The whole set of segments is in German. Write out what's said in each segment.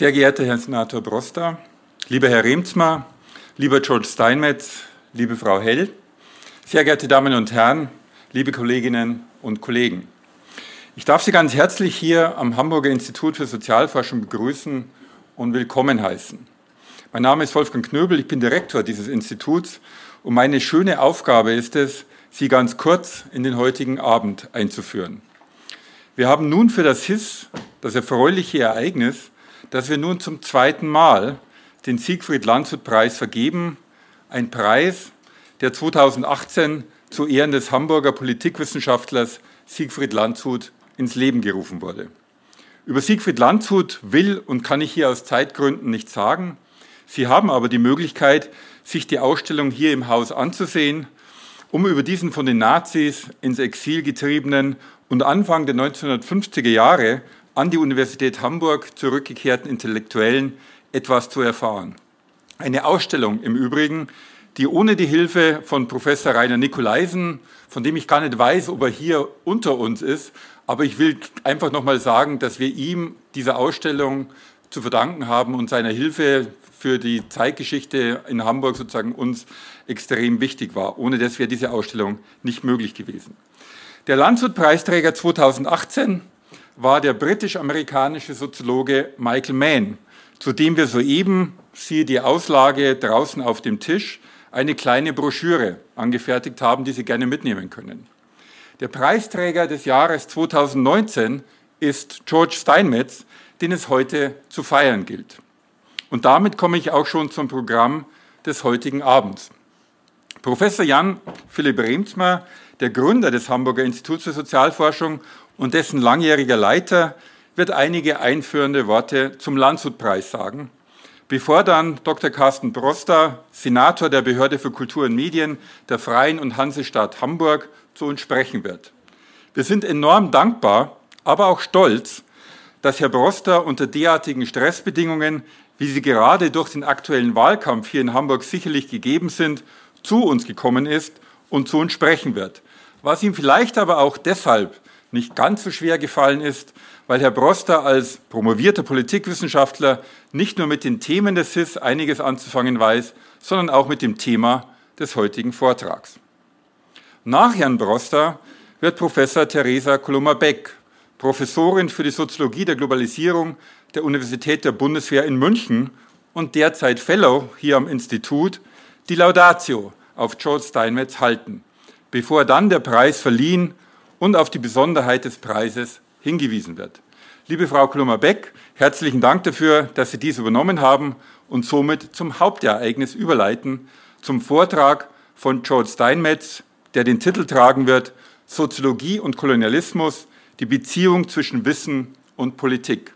Sehr geehrter Herr Senator Broster, lieber Herr Remsmar, lieber George Steinmetz, liebe Frau Hell, sehr geehrte Damen und Herren, liebe Kolleginnen und Kollegen. Ich darf Sie ganz herzlich hier am Hamburger Institut für Sozialforschung begrüßen und willkommen heißen. Mein Name ist Wolfgang Knöbel, ich bin Direktor dieses Instituts und meine schöne Aufgabe ist es, Sie ganz kurz in den heutigen Abend einzuführen. Wir haben nun für das HIS das erfreuliche Ereignis, dass wir nun zum zweiten Mal den Siegfried Landshut Preis vergeben, ein Preis, der 2018 zu Ehren des Hamburger Politikwissenschaftlers Siegfried Landshut ins Leben gerufen wurde. Über Siegfried Landshut will und kann ich hier aus Zeitgründen nichts sagen. Sie haben aber die Möglichkeit, sich die Ausstellung hier im Haus anzusehen, um über diesen von den Nazis ins Exil getriebenen und Anfang der 1950er Jahre an die Universität Hamburg zurückgekehrten Intellektuellen etwas zu erfahren. Eine Ausstellung im Übrigen, die ohne die Hilfe von Professor Rainer Nikolaisen, von dem ich gar nicht weiß, ob er hier unter uns ist, aber ich will einfach nochmal sagen, dass wir ihm diese Ausstellung zu verdanken haben und seiner Hilfe für die Zeitgeschichte in Hamburg sozusagen uns extrem wichtig war. Ohne das wäre diese Ausstellung nicht möglich gewesen. Der Landshut-Preisträger 2018 war der britisch-amerikanische Soziologe Michael Mann, zu dem wir soeben, siehe die Auslage draußen auf dem Tisch, eine kleine Broschüre angefertigt haben, die Sie gerne mitnehmen können. Der Preisträger des Jahres 2019 ist George Steinmetz, den es heute zu feiern gilt. Und damit komme ich auch schon zum Programm des heutigen Abends. Professor Jan Philipp Remsmar, der Gründer des Hamburger Instituts für Sozialforschung und dessen langjähriger Leiter, wird einige einführende Worte zum Landshut-Preis sagen, bevor dann Dr. Carsten Broster, Senator der Behörde für Kultur und Medien der Freien und Hansestadt Hamburg, zu uns sprechen wird. Wir sind enorm dankbar, aber auch stolz, dass Herr Broster unter derartigen Stressbedingungen, wie sie gerade durch den aktuellen Wahlkampf hier in Hamburg sicherlich gegeben sind, zu uns gekommen ist und zu uns sprechen wird. Was ihm vielleicht aber auch deshalb nicht ganz so schwer gefallen ist, weil Herr Broster als promovierter Politikwissenschaftler nicht nur mit den Themen des SIS einiges anzufangen weiß, sondern auch mit dem Thema des heutigen Vortrags. Nach Herrn Broster wird Professor Theresa Koloma-Beck, Professorin für die Soziologie der Globalisierung der Universität der Bundeswehr in München und derzeit Fellow hier am Institut, die Laudatio auf George Steinmetz halten, bevor dann der Preis verliehen und auf die Besonderheit des Preises hingewiesen wird. Liebe Frau Klummer-Beck, herzlichen Dank dafür, dass Sie dies übernommen haben und somit zum Hauptereignis überleiten, zum Vortrag von George Steinmetz, der den Titel tragen wird Soziologie und Kolonialismus, die Beziehung zwischen Wissen und Politik.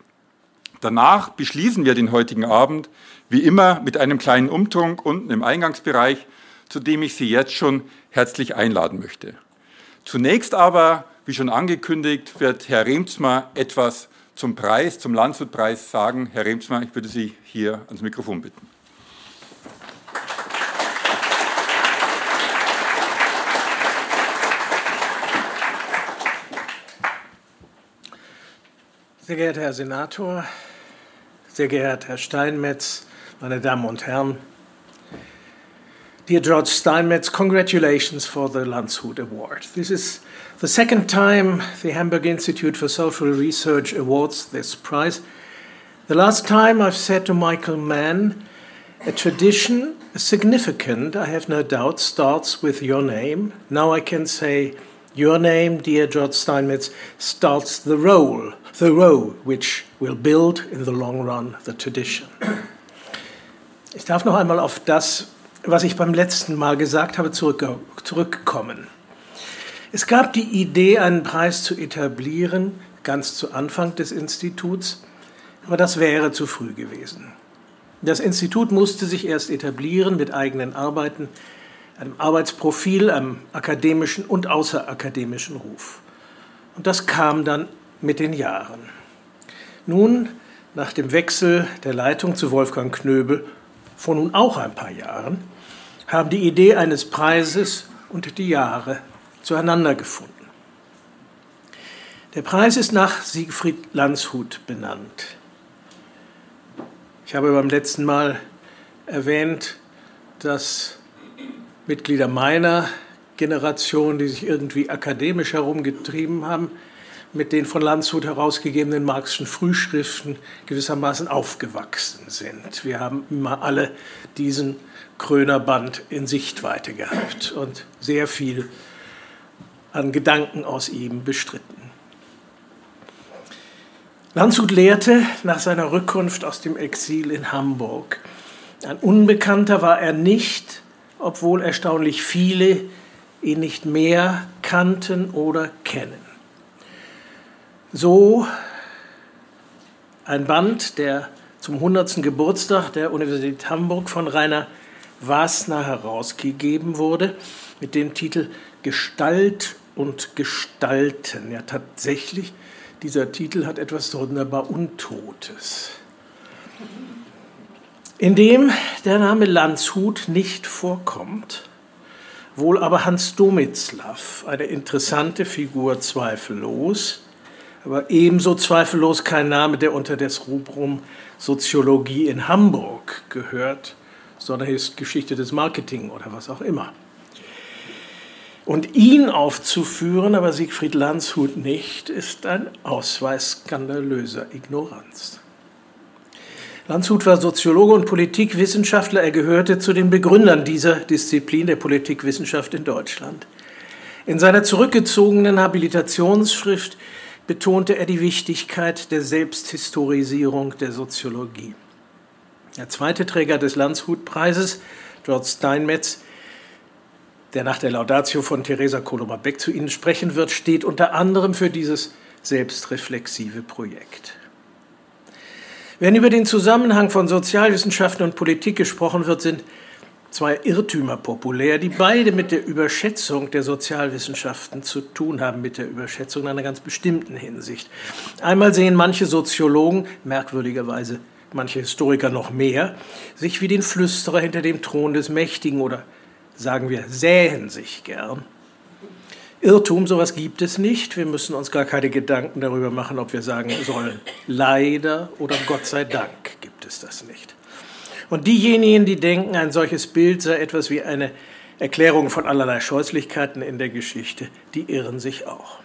Danach beschließen wir den heutigen Abend, wie immer, mit einem kleinen Umtrunk unten im Eingangsbereich, zu dem ich Sie jetzt schon herzlich einladen möchte. Zunächst aber, wie schon angekündigt, wird Herr Remsmar etwas zum Preis, zum Landshut-Preis sagen. Herr Remsmar, ich würde Sie hier ans Mikrofon bitten. Sehr geehrter Herr Senator, sehr geehrter Herr Steinmetz, meine Damen und Herren, Dear George Steinmetz, congratulations for the Landshut Award. This is the second time the Hamburg Institute for Social Research awards this prize. The last time I've said to Michael Mann, a tradition, significant, I have no doubt, starts with your name. Now I can say, your name, dear George Steinmetz, starts the role, the row which will build in the long run the tradition. Ich darf noch einmal auf das was ich beim letzten Mal gesagt habe, zurück, zurückkommen. Es gab die Idee, einen Preis zu etablieren, ganz zu Anfang des Instituts, aber das wäre zu früh gewesen. Das Institut musste sich erst etablieren mit eigenen Arbeiten, einem Arbeitsprofil, einem akademischen und außerakademischen Ruf. Und das kam dann mit den Jahren. Nun, nach dem Wechsel der Leitung zu Wolfgang Knöbel vor nun auch ein paar Jahren, haben die Idee eines Preises und die Jahre zueinander gefunden. Der Preis ist nach Siegfried Landshut benannt. Ich habe beim letzten Mal erwähnt, dass Mitglieder meiner Generation, die sich irgendwie akademisch herumgetrieben haben, mit den von Landshut herausgegebenen Marxischen Frühschriften gewissermaßen aufgewachsen sind. Wir haben immer alle diesen Krönerband in Sichtweite gehabt und sehr viel an Gedanken aus ihm bestritten. Landshut lehrte nach seiner Rückkunft aus dem Exil in Hamburg. Ein Unbekannter war er nicht, obwohl erstaunlich viele ihn nicht mehr kannten oder kennen. So ein Band, der zum 100. Geburtstag der Universität Hamburg von Rainer Wasner herausgegeben wurde, mit dem Titel Gestalt und Gestalten. Ja, tatsächlich, dieser Titel hat etwas wunderbar Untotes. In dem der Name Landshut nicht vorkommt, wohl aber Hans Domitzlaff, eine interessante Figur zweifellos, aber ebenso zweifellos kein Name, der unter das Rubrum Soziologie in Hamburg gehört, sondern ist Geschichte des Marketing oder was auch immer. Und ihn aufzuführen, aber Siegfried Landshut nicht, ist ein Ausweis skandalöser Ignoranz. Landshut war Soziologe und Politikwissenschaftler. Er gehörte zu den Begründern dieser Disziplin der Politikwissenschaft in Deutschland. In seiner zurückgezogenen Habilitationsschrift betonte er die Wichtigkeit der Selbsthistorisierung der Soziologie. Der zweite Träger des Landshut-Preises, George Steinmetz, der nach der Laudatio von Theresa Kolomar-Beck zu Ihnen sprechen wird, steht unter anderem für dieses selbstreflexive Projekt. Wenn über den Zusammenhang von Sozialwissenschaften und Politik gesprochen wird, sind zwei Irrtümer populär, die beide mit der Überschätzung der Sozialwissenschaften zu tun haben, mit der Überschätzung in einer ganz bestimmten Hinsicht. Einmal sehen manche Soziologen, merkwürdigerweise manche Historiker noch mehr, sich wie den Flüsterer hinter dem Thron des Mächtigen oder sagen wir, sähen sich gern. Irrtum, sowas gibt es nicht. Wir müssen uns gar keine Gedanken darüber machen, ob wir sagen sollen, leider oder Gott sei Dank gibt es das nicht. Und diejenigen, die denken, ein solches Bild sei etwas wie eine Erklärung von allerlei Scheußlichkeiten in der Geschichte, die irren sich auch.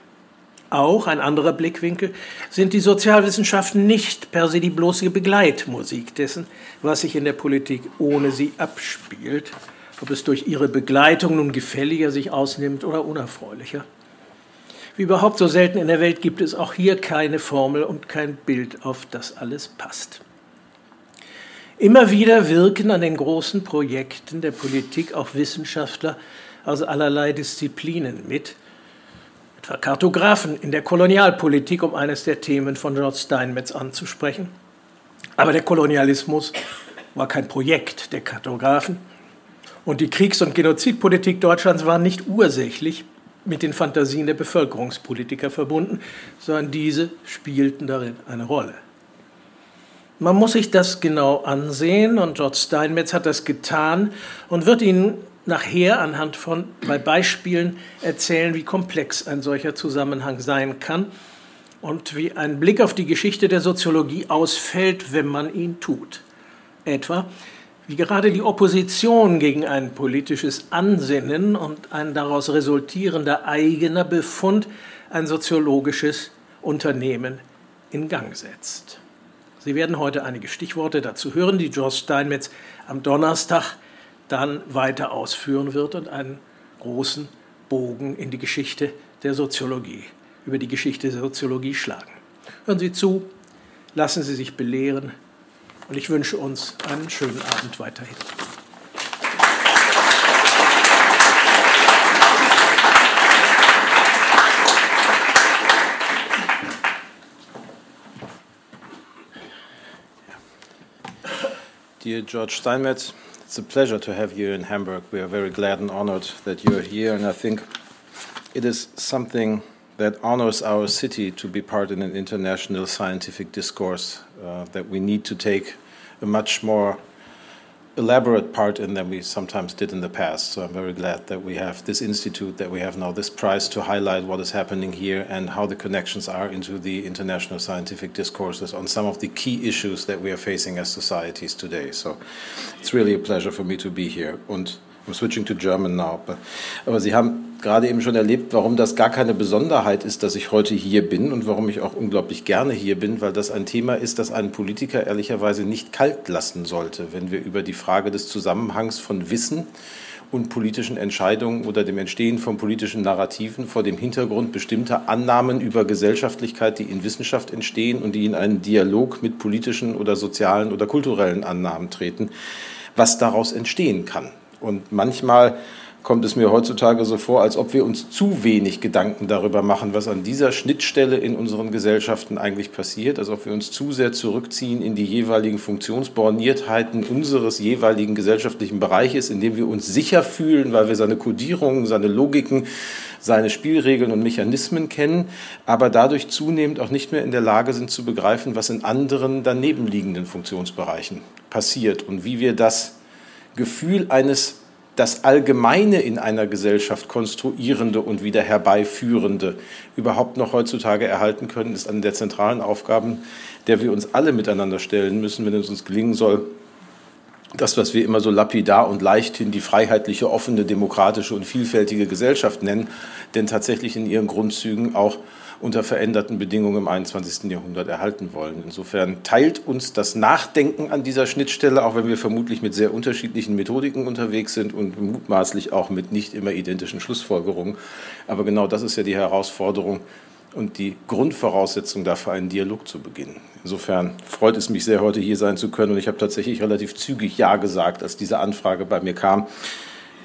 Auch ein anderer Blickwinkel sind die Sozialwissenschaften nicht per se die bloße Begleitmusik dessen, was sich in der Politik ohne sie abspielt, ob es durch ihre Begleitung nun gefälliger sich ausnimmt oder unerfreulicher. Wie überhaupt so selten in der Welt gibt es auch hier keine Formel und kein Bild, auf das alles passt. Immer wieder wirken an den großen Projekten der Politik auch Wissenschaftler aus allerlei Disziplinen mit, etwa Kartografen in der Kolonialpolitik, um eines der Themen von George Steinmetz anzusprechen. Aber der Kolonialismus war kein Projekt der Kartografen und die Kriegs- und Genozidpolitik Deutschlands war nicht ursächlich mit den Fantasien der Bevölkerungspolitiker verbunden, sondern diese spielten darin eine Rolle. Man muss sich das genau ansehen und George Steinmetz hat das getan und wird Ihnen nachher anhand von drei Beispielen erzählen, wie komplex ein solcher Zusammenhang sein kann und wie ein Blick auf die Geschichte der Soziologie ausfällt, wenn man ihn tut. Etwa, wie gerade die Opposition gegen ein politisches Ansinnen und ein daraus resultierender eigener Befund ein soziologisches Unternehmen in Gang setzt. Sie werden heute einige Stichworte dazu hören, die George Steinmetz am Donnerstag dann weiter ausführen wird und einen großen Bogen in die Geschichte der Soziologie, über die Geschichte der Soziologie schlagen. Hören Sie zu, lassen Sie sich belehren und ich wünsche uns einen schönen Abend weiterhin. Dear George Steinmetz, it's a pleasure to have you in Hamburg. We are very glad and honored that you're here, and I think it is something that honors our city to be part in an international scientific discourse, uh, that we need to take a much more elaborate part in than we sometimes did in the past. So I'm very glad that we have this institute, that we have now this prize to highlight what is happening here and how the connections are into the international scientific discourses on some of the key issues that we are facing as societies today. So it's really a pleasure for me to be here. Und I'm switching to German now. Aber Sie haben gerade eben schon erlebt, warum das gar keine Besonderheit ist, dass ich heute hier bin und warum ich auch unglaublich gerne hier bin, weil das ein Thema ist, das einen Politiker ehrlicherweise nicht kalt lassen sollte, wenn wir über die Frage des Zusammenhangs von Wissen und politischen Entscheidungen oder dem Entstehen von politischen Narrativen vor dem Hintergrund bestimmter Annahmen über Gesellschaftlichkeit, die in Wissenschaft entstehen und die in einen Dialog mit politischen oder sozialen oder kulturellen Annahmen treten, was daraus entstehen kann. Und manchmal kommt es mir heutzutage so vor, als ob wir uns zu wenig Gedanken darüber machen, was an dieser Schnittstelle in unseren Gesellschaften eigentlich passiert, als ob wir uns zu sehr zurückziehen in die jeweiligen Funktionsborniertheiten unseres jeweiligen gesellschaftlichen Bereiches, in dem wir uns sicher fühlen, weil wir seine Kodierungen, seine Logiken, seine Spielregeln und Mechanismen kennen, aber dadurch zunehmend auch nicht mehr in der Lage sind zu begreifen, was in anderen daneben liegenden Funktionsbereichen passiert und wie wir das Gefühl eines das Allgemeine in einer Gesellschaft konstruierende und wieder herbeiführende überhaupt noch heutzutage erhalten können, ist eine der zentralen Aufgaben, der wir uns alle miteinander stellen müssen, wenn es uns gelingen soll, das, was wir immer so lapidar und leichthin die freiheitliche, offene, demokratische und vielfältige Gesellschaft nennen, denn tatsächlich in ihren Grundzügen auch unter veränderten Bedingungen im 21. Jahrhundert erhalten wollen. Insofern teilt uns das Nachdenken an dieser Schnittstelle, auch wenn wir vermutlich mit sehr unterschiedlichen Methodiken unterwegs sind und mutmaßlich auch mit nicht immer identischen Schlussfolgerungen. Aber genau das ist ja die Herausforderung und die Grundvoraussetzung dafür, einen Dialog zu beginnen. Insofern freut es mich sehr, heute hier sein zu können. Und ich habe tatsächlich relativ zügig Ja gesagt, als diese Anfrage bei mir kam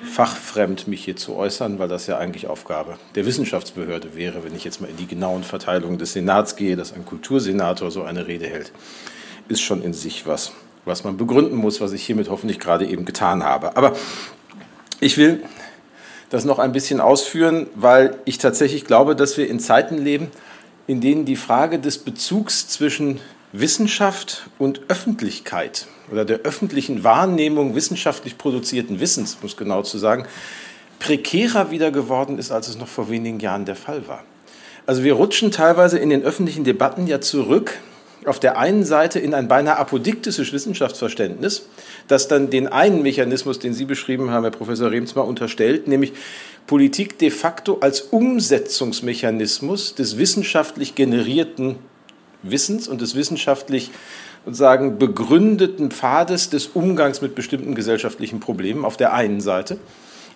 fachfremd mich hier zu äußern, weil das ja eigentlich Aufgabe der Wissenschaftsbehörde wäre, wenn ich jetzt mal in die genauen Verteilungen des Senats gehe, dass ein Kultursenator so eine Rede hält, ist schon in sich was, was man begründen muss, was ich hiermit hoffentlich gerade eben getan habe. Aber ich will das noch ein bisschen ausführen, weil ich tatsächlich glaube, dass wir in Zeiten leben, in denen die Frage des Bezugs zwischen Wissenschaft und Öffentlichkeit oder der öffentlichen Wahrnehmung wissenschaftlich produzierten Wissens, muss genau zu sagen, prekärer wieder geworden ist, als es noch vor wenigen Jahren der Fall war. Also wir rutschen teilweise in den öffentlichen Debatten ja zurück auf der einen Seite in ein beinahe apodiktisches Wissenschaftsverständnis, das dann den einen Mechanismus, den Sie beschrieben haben, Herr Professor Remsmar, unterstellt, nämlich Politik de facto als Umsetzungsmechanismus des wissenschaftlich generierten Wissens und des wissenschaftlich sozusagen begründeten Pfades des Umgangs mit bestimmten gesellschaftlichen Problemen auf der einen Seite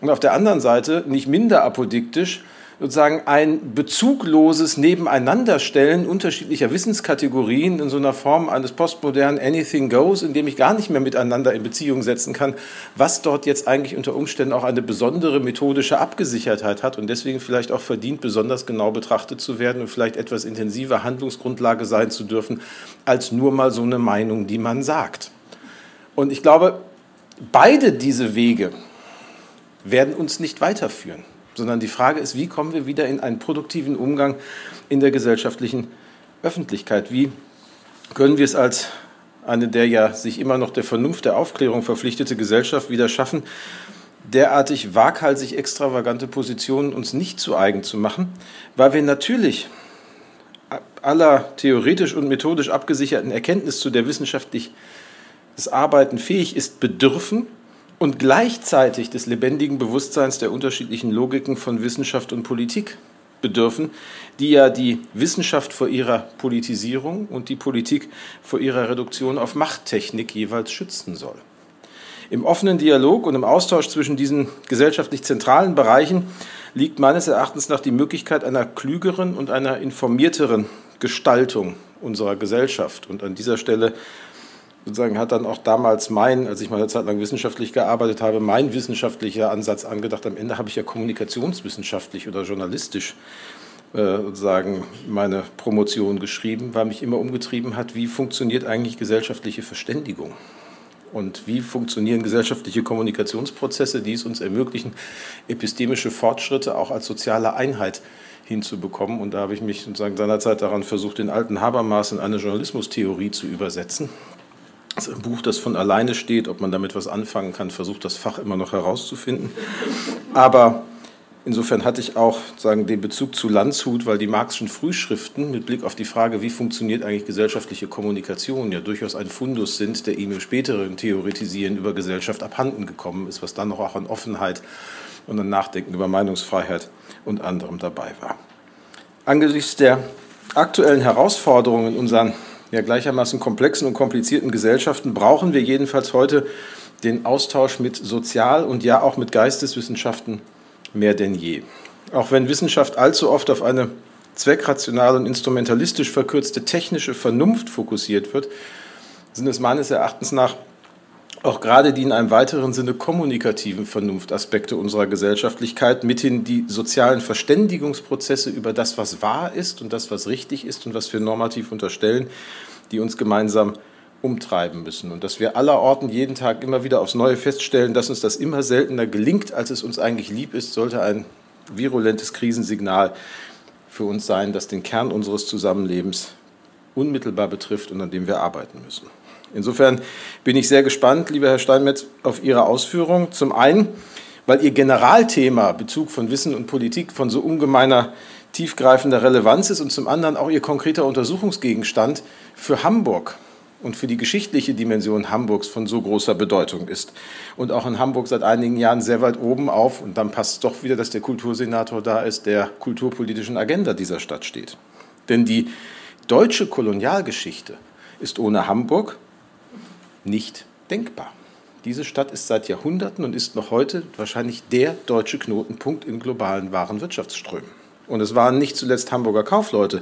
und auf der anderen Seite nicht minder apodiktisch sozusagen ein bezugloses Nebeneinanderstellen unterschiedlicher Wissenskategorien in so einer Form eines postmodernen Anything Goes, in dem ich gar nicht mehr miteinander in Beziehung setzen kann, was dort jetzt eigentlich unter Umständen auch eine besondere methodische Abgesichertheit hat und deswegen vielleicht auch verdient, besonders genau betrachtet zu werden und vielleicht etwas intensiver Handlungsgrundlage sein zu dürfen, als nur mal so eine Meinung, die man sagt. Und ich glaube, beide diese Wege werden uns nicht weiterführen sondern die Frage ist, wie kommen wir wieder in einen produktiven Umgang in der gesellschaftlichen Öffentlichkeit? Wie können wir es als eine der ja sich immer noch der Vernunft der Aufklärung verpflichtete Gesellschaft wieder schaffen, derartig waghalsig extravagante Positionen uns nicht zu eigen zu machen, weil wir natürlich aller theoretisch und methodisch abgesicherten Erkenntnis, zu der wissenschaftlich das Arbeiten fähig ist, bedürfen und gleichzeitig des lebendigen Bewusstseins der unterschiedlichen Logiken von Wissenschaft und Politik bedürfen, die ja die Wissenschaft vor ihrer Politisierung und die Politik vor ihrer Reduktion auf Machttechnik jeweils schützen soll. Im offenen Dialog und im Austausch zwischen diesen gesellschaftlich zentralen Bereichen liegt meines Erachtens nach die Möglichkeit einer klügeren und einer informierteren Gestaltung unserer Gesellschaft. Und an dieser Stelle sozusagen hat dann auch damals mein, als ich mal eine Zeit lang wissenschaftlich gearbeitet habe, mein wissenschaftlicher Ansatz angedacht. Am Ende habe ich ja kommunikationswissenschaftlich oder journalistisch äh, sozusagen meine Promotion geschrieben, weil mich immer umgetrieben hat, wie funktioniert eigentlich gesellschaftliche Verständigung und wie funktionieren gesellschaftliche Kommunikationsprozesse, die es uns ermöglichen, epistemische Fortschritte auch als soziale Einheit hinzubekommen. Und da habe ich mich sozusagen seinerzeit daran versucht, den alten Habermas in eine Journalismustheorie zu übersetzen Das ist ein Buch, das von alleine steht. Ob man damit was anfangen kann, versucht das Fach immer noch herauszufinden. Aber insofern hatte ich auch sagen, den Bezug zu Landshut, weil die Marxischen Frühschriften mit Blick auf die Frage, wie funktioniert eigentlich gesellschaftliche Kommunikation, ja durchaus ein Fundus sind, der ihm im späteren Theoretisieren über Gesellschaft abhanden gekommen ist, was dann noch auch an Offenheit und an Nachdenken über Meinungsfreiheit und anderem dabei war. Angesichts der aktuellen Herausforderungen in unseren ja, gleichermaßen komplexen und komplizierten Gesellschaften brauchen wir jedenfalls heute den Austausch mit Sozial- und ja auch mit Geisteswissenschaften mehr denn je. Auch wenn Wissenschaft allzu oft auf eine zweckrational und instrumentalistisch verkürzte technische Vernunft fokussiert wird, sind es meines Erachtens nach auch gerade die in einem weiteren Sinne kommunikativen Vernunftaspekte unserer Gesellschaftlichkeit, mithin die sozialen Verständigungsprozesse über das, was wahr ist und das, was richtig ist und was wir normativ unterstellen, die uns gemeinsam umtreiben müssen. Und dass wir allerorten jeden Tag immer wieder aufs Neue feststellen, dass uns das immer seltener gelingt, als es uns eigentlich lieb ist, sollte ein virulentes Krisensignal für uns sein, das den Kern unseres Zusammenlebens unmittelbar betrifft und an dem wir arbeiten müssen. Insofern bin ich sehr gespannt, lieber Herr Steinmetz, auf Ihre Ausführungen. Zum einen, weil Ihr Generalthema Bezug von Wissen und Politik von so ungemeiner tiefgreifender Relevanz ist und zum anderen auch Ihr konkreter Untersuchungsgegenstand für Hamburg und für die geschichtliche Dimension Hamburgs von so großer Bedeutung ist. Und auch in Hamburg seit einigen Jahren sehr weit oben auf, und dann passt es doch wieder, dass der Kultursenator da ist, der kulturpolitischen Agenda dieser Stadt steht. Denn die deutsche Kolonialgeschichte ist ohne Hamburg nicht denkbar. Diese Stadt ist seit Jahrhunderten und ist noch heute wahrscheinlich der deutsche Knotenpunkt in globalen Warenwirtschaftsströmen. Und es waren nicht zuletzt Hamburger Kaufleute,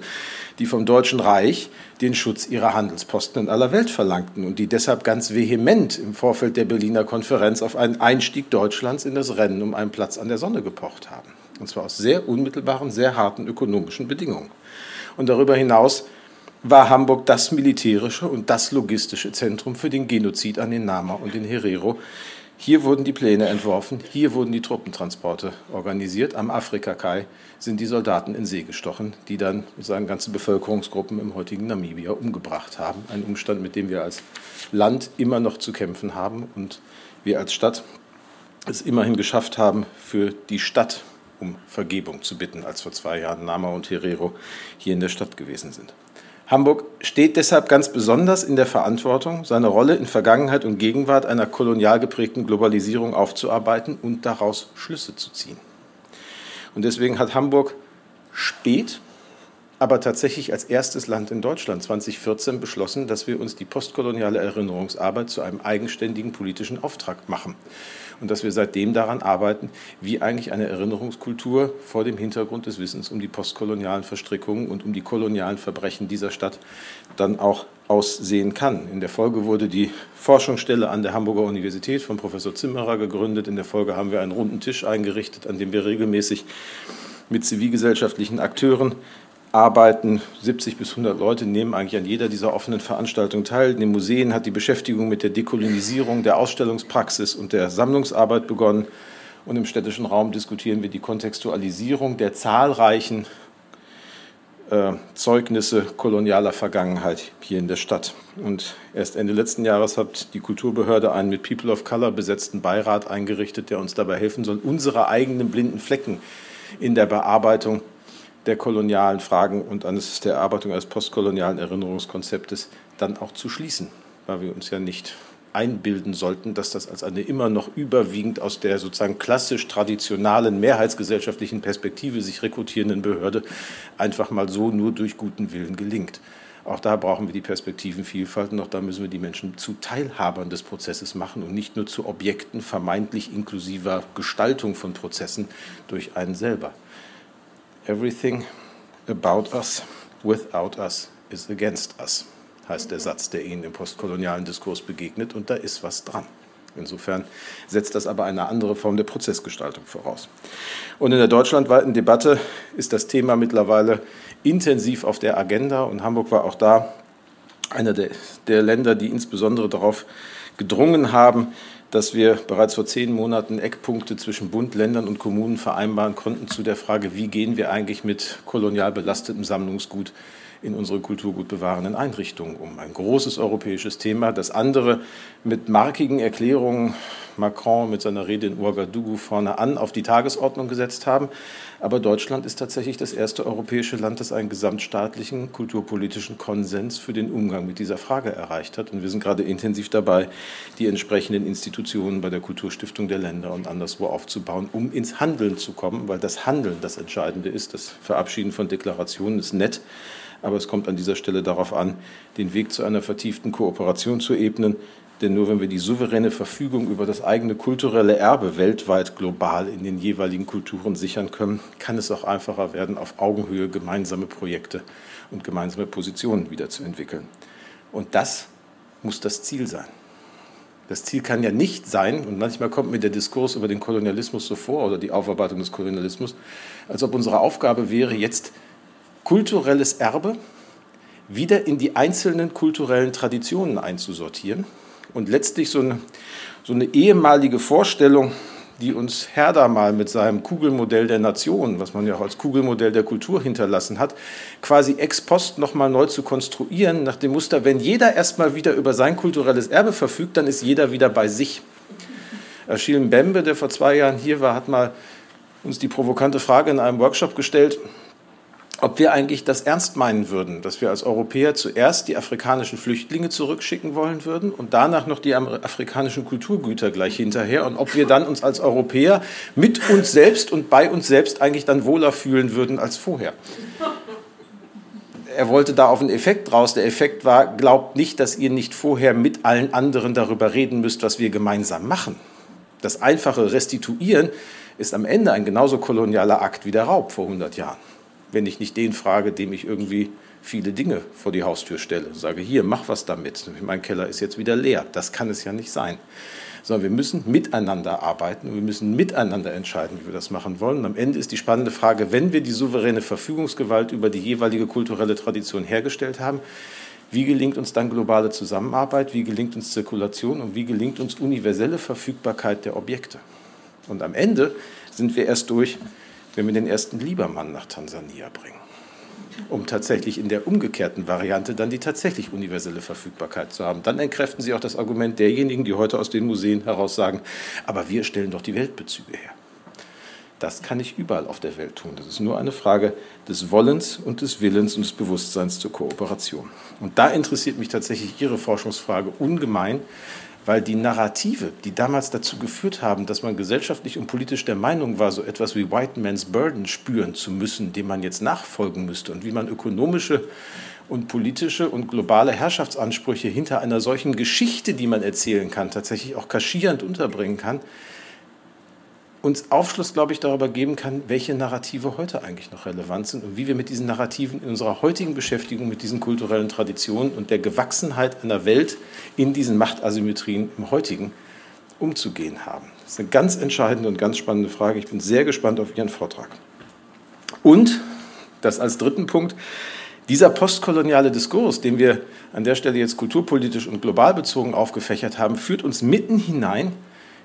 die vom Deutschen Reich den Schutz ihrer Handelsposten in aller Welt verlangten und die deshalb ganz vehement im Vorfeld der Berliner Konferenz auf einen Einstieg Deutschlands in das Rennen um einen Platz an der Sonne gepocht haben. Und zwar aus sehr unmittelbaren, sehr harten ökonomischen Bedingungen. Und darüber hinaus war Hamburg das militärische und das logistische Zentrum für den Genozid an den Nama und den Herero. Hier wurden die Pläne entworfen, hier wurden die Truppentransporte organisiert. Am Afrika-Kai sind die Soldaten in See gestochen, die dann sozusagen ganze Bevölkerungsgruppen im heutigen Namibia umgebracht haben. Ein Umstand, mit dem wir als Land immer noch zu kämpfen haben und wir als Stadt es immerhin geschafft haben, für die Stadt um Vergebung zu bitten, als vor zwei Jahren Nama und Herero hier in der Stadt gewesen sind. Hamburg steht deshalb ganz besonders in der Verantwortung, seine Rolle in Vergangenheit und Gegenwart einer kolonial geprägten Globalisierung aufzuarbeiten und daraus Schlüsse zu ziehen. Und deswegen hat Hamburg spät, aber tatsächlich als erstes Land in Deutschland 2014 beschlossen, dass wir uns die postkoloniale Erinnerungsarbeit zu einem eigenständigen politischen Auftrag machen und dass wir seitdem daran arbeiten, wie eigentlich eine Erinnerungskultur vor dem Hintergrund des Wissens um die postkolonialen Verstrickungen und um die kolonialen Verbrechen dieser Stadt dann auch aussehen kann. In der Folge wurde die Forschungsstelle an der Hamburger Universität von Professor Zimmerer gegründet. In der Folge haben wir einen runden Tisch eingerichtet, an dem wir regelmäßig mit zivilgesellschaftlichen Akteuren arbeiten 70 bis 100 Leute, nehmen eigentlich an jeder dieser offenen Veranstaltungen teil. In den Museen hat die Beschäftigung mit der Dekolonisierung, der Ausstellungspraxis und der Sammlungsarbeit begonnen. Und im städtischen Raum diskutieren wir die Kontextualisierung der zahlreichen äh, Zeugnisse kolonialer Vergangenheit hier in der Stadt. Und erst Ende letzten Jahres hat die Kulturbehörde einen mit People of Color besetzten Beirat eingerichtet, der uns dabei helfen soll, unsere eigenen blinden Flecken in der Bearbeitung der kolonialen Fragen und eines der Erarbeitung eines postkolonialen Erinnerungskonzeptes dann auch zu schließen, weil wir uns ja nicht einbilden sollten, dass das als eine immer noch überwiegend aus der sozusagen klassisch traditionalen mehrheitsgesellschaftlichen Perspektive sich rekrutierenden Behörde einfach mal so nur durch guten Willen gelingt. Auch da brauchen wir die Perspektivenvielfalt und auch da müssen wir die Menschen zu Teilhabern des Prozesses machen und nicht nur zu Objekten vermeintlich inklusiver Gestaltung von Prozessen durch einen selber. Everything about us without us is against us, heißt der Satz, der Ihnen im postkolonialen Diskurs begegnet, und da ist was dran. Insofern setzt das aber eine andere Form der Prozessgestaltung voraus. Und in der deutschlandweiten Debatte ist das Thema mittlerweile intensiv auf der Agenda und Hamburg war auch da einer der, der Länder, die insbesondere darauf gedrungen haben, dass wir bereits vor zehn Monaten Eckpunkte zwischen Bund, Ländern und Kommunen vereinbaren konnten zu der Frage, wie gehen wir eigentlich mit kolonial belastetem Sammlungsgut in unsere kulturgutbewahrenden Einrichtungen um. Ein großes europäisches Thema, das andere mit markigen Erklärungen Macron mit seiner Rede in Ouagadougou vorne an auf die Tagesordnung gesetzt haben. Aber Deutschland ist tatsächlich das erste europäische Land, das einen gesamtstaatlichen kulturpolitischen Konsens für den Umgang mit dieser Frage erreicht hat. Und wir sind gerade intensiv dabei, die entsprechenden Institutionen bei der Kulturstiftung der Länder und anderswo aufzubauen, um ins Handeln zu kommen, weil das Handeln das Entscheidende ist. Das Verabschieden von Deklarationen ist nett, aber es kommt an dieser Stelle darauf an, den Weg zu einer vertieften Kooperation zu ebnen, denn nur wenn wir die souveräne Verfügung über das eigene kulturelle Erbe weltweit global in den jeweiligen Kulturen sichern können, kann es auch einfacher werden, auf Augenhöhe gemeinsame Projekte und gemeinsame Positionen wiederzuentwickeln. Und das muss das Ziel sein. Das Ziel kann ja nicht sein, und manchmal kommt mir der Diskurs über den Kolonialismus so vor oder die Aufarbeitung des Kolonialismus, als ob unsere Aufgabe wäre, jetzt kulturelles Erbe wieder in die einzelnen kulturellen Traditionen einzusortieren und letztlich so eine, so eine ehemalige Vorstellung, die uns Herder mal mit seinem Kugelmodell der Nation, was man ja auch als Kugelmodell der Kultur hinterlassen hat, quasi ex post nochmal neu zu konstruieren, nach dem Muster, wenn jeder erstmal wieder über sein kulturelles Erbe verfügt, dann ist jeder wieder bei sich. Achille Mbembe, der vor zwei Jahren hier war, hat mal uns die provokante Frage in einem Workshop gestellt, ob wir eigentlich das ernst meinen würden, dass wir als Europäer zuerst die afrikanischen Flüchtlinge zurückschicken wollen würden und danach noch die afrikanischen Kulturgüter gleich hinterher und ob wir dann uns als Europäer mit uns selbst und bei uns selbst eigentlich dann wohler fühlen würden als vorher. Er wollte da auf einen Effekt raus. Der Effekt war, glaubt nicht, dass ihr nicht vorher mit allen anderen darüber reden müsst, was wir gemeinsam machen. Das einfache Restituieren ist am Ende ein genauso kolonialer Akt wie der Raub vor 100 Jahren wenn ich nicht den frage, dem ich irgendwie viele Dinge vor die Haustür stelle. Sage, hier, mach was damit. Mein Keller ist jetzt wieder leer. Das kann es ja nicht sein. Sondern wir müssen miteinander arbeiten und wir müssen miteinander entscheiden, wie wir das machen wollen. Und am Ende ist die spannende Frage, wenn wir die souveräne Verfügungsgewalt über die jeweilige kulturelle Tradition hergestellt haben, wie gelingt uns dann globale Zusammenarbeit, wie gelingt uns Zirkulation und wie gelingt uns universelle Verfügbarkeit der Objekte? Und am Ende sind wir erst durch, wenn wir den ersten Liebermann nach Tansania bringen, um tatsächlich in der umgekehrten Variante dann die tatsächlich universelle Verfügbarkeit zu haben. Dann entkräften Sie auch das Argument derjenigen, die heute aus den Museen heraus sagen, aber wir stellen doch die Weltbezüge her. Das kann ich überall auf der Welt tun. Das ist nur eine Frage des Wollens und des Willens und des Bewusstseins zur Kooperation. Und da interessiert mich tatsächlich Ihre Forschungsfrage ungemein, weil die Narrative, die damals dazu geführt haben, dass man gesellschaftlich und politisch der Meinung war, so etwas wie White Man's Burden spüren zu müssen, dem man jetzt nachfolgen müsste und wie man ökonomische und politische und globale Herrschaftsansprüche hinter einer solchen Geschichte, die man erzählen kann, tatsächlich auch kaschierend unterbringen kann, uns Aufschluss, glaube ich, darüber geben kann, welche Narrative heute eigentlich noch relevant sind und wie wir mit diesen Narrativen in unserer heutigen Beschäftigung mit diesen kulturellen Traditionen und der Gewachsenheit einer Welt in diesen Machtasymmetrien im heutigen umzugehen haben. Das ist eine ganz entscheidende und ganz spannende Frage. Ich bin sehr gespannt auf Ihren Vortrag. Und, das als dritten Punkt, dieser postkoloniale Diskurs, den wir an der Stelle jetzt kulturpolitisch und global bezogen aufgefächert haben, führt uns mitten hinein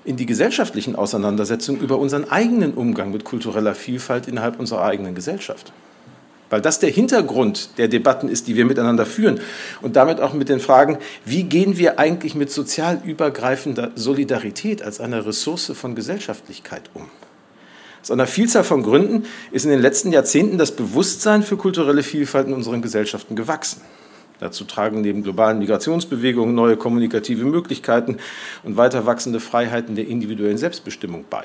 in die gesellschaftlichen Auseinandersetzungen über unseren eigenen Umgang mit kultureller Vielfalt innerhalb unserer eigenen Gesellschaft. Weil das der Hintergrund der Debatten ist, die wir miteinander führen. Und damit auch mit den Fragen, wie gehen wir eigentlich mit sozial übergreifender Solidarität als einer Ressource von Gesellschaftlichkeit um? Aus einer Vielzahl von Gründen ist in den letzten Jahrzehnten das Bewusstsein für kulturelle Vielfalt in unseren Gesellschaften gewachsen. Dazu tragen neben globalen Migrationsbewegungen neue kommunikative Möglichkeiten und weiter wachsende Freiheiten der individuellen Selbstbestimmung bei.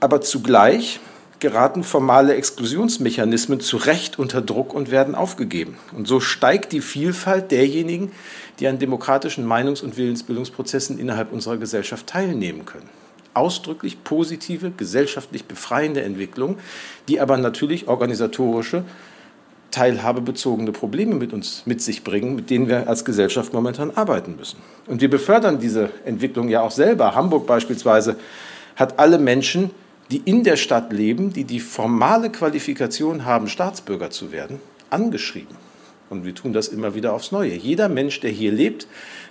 Aber zugleich geraten formale Exklusionsmechanismen zu Recht unter Druck und werden aufgegeben. Und so steigt die Vielfalt derjenigen, die an demokratischen Meinungs- und Willensbildungsprozessen innerhalb unserer Gesellschaft teilnehmen können. Ausdrücklich positive, gesellschaftlich befreiende Entwicklungen, die aber natürlich organisatorische teilhabebezogene Probleme mit uns mit sich bringen, mit denen wir als Gesellschaft momentan arbeiten müssen. Und wir befördern diese Entwicklung ja auch selber. Hamburg beispielsweise hat alle Menschen, die in der Stadt leben, die die formale Qualifikation haben, Staatsbürger zu werden, angeschrieben Und wir tun das immer wieder aufs Neue. Jeder Mensch, der hier lebt,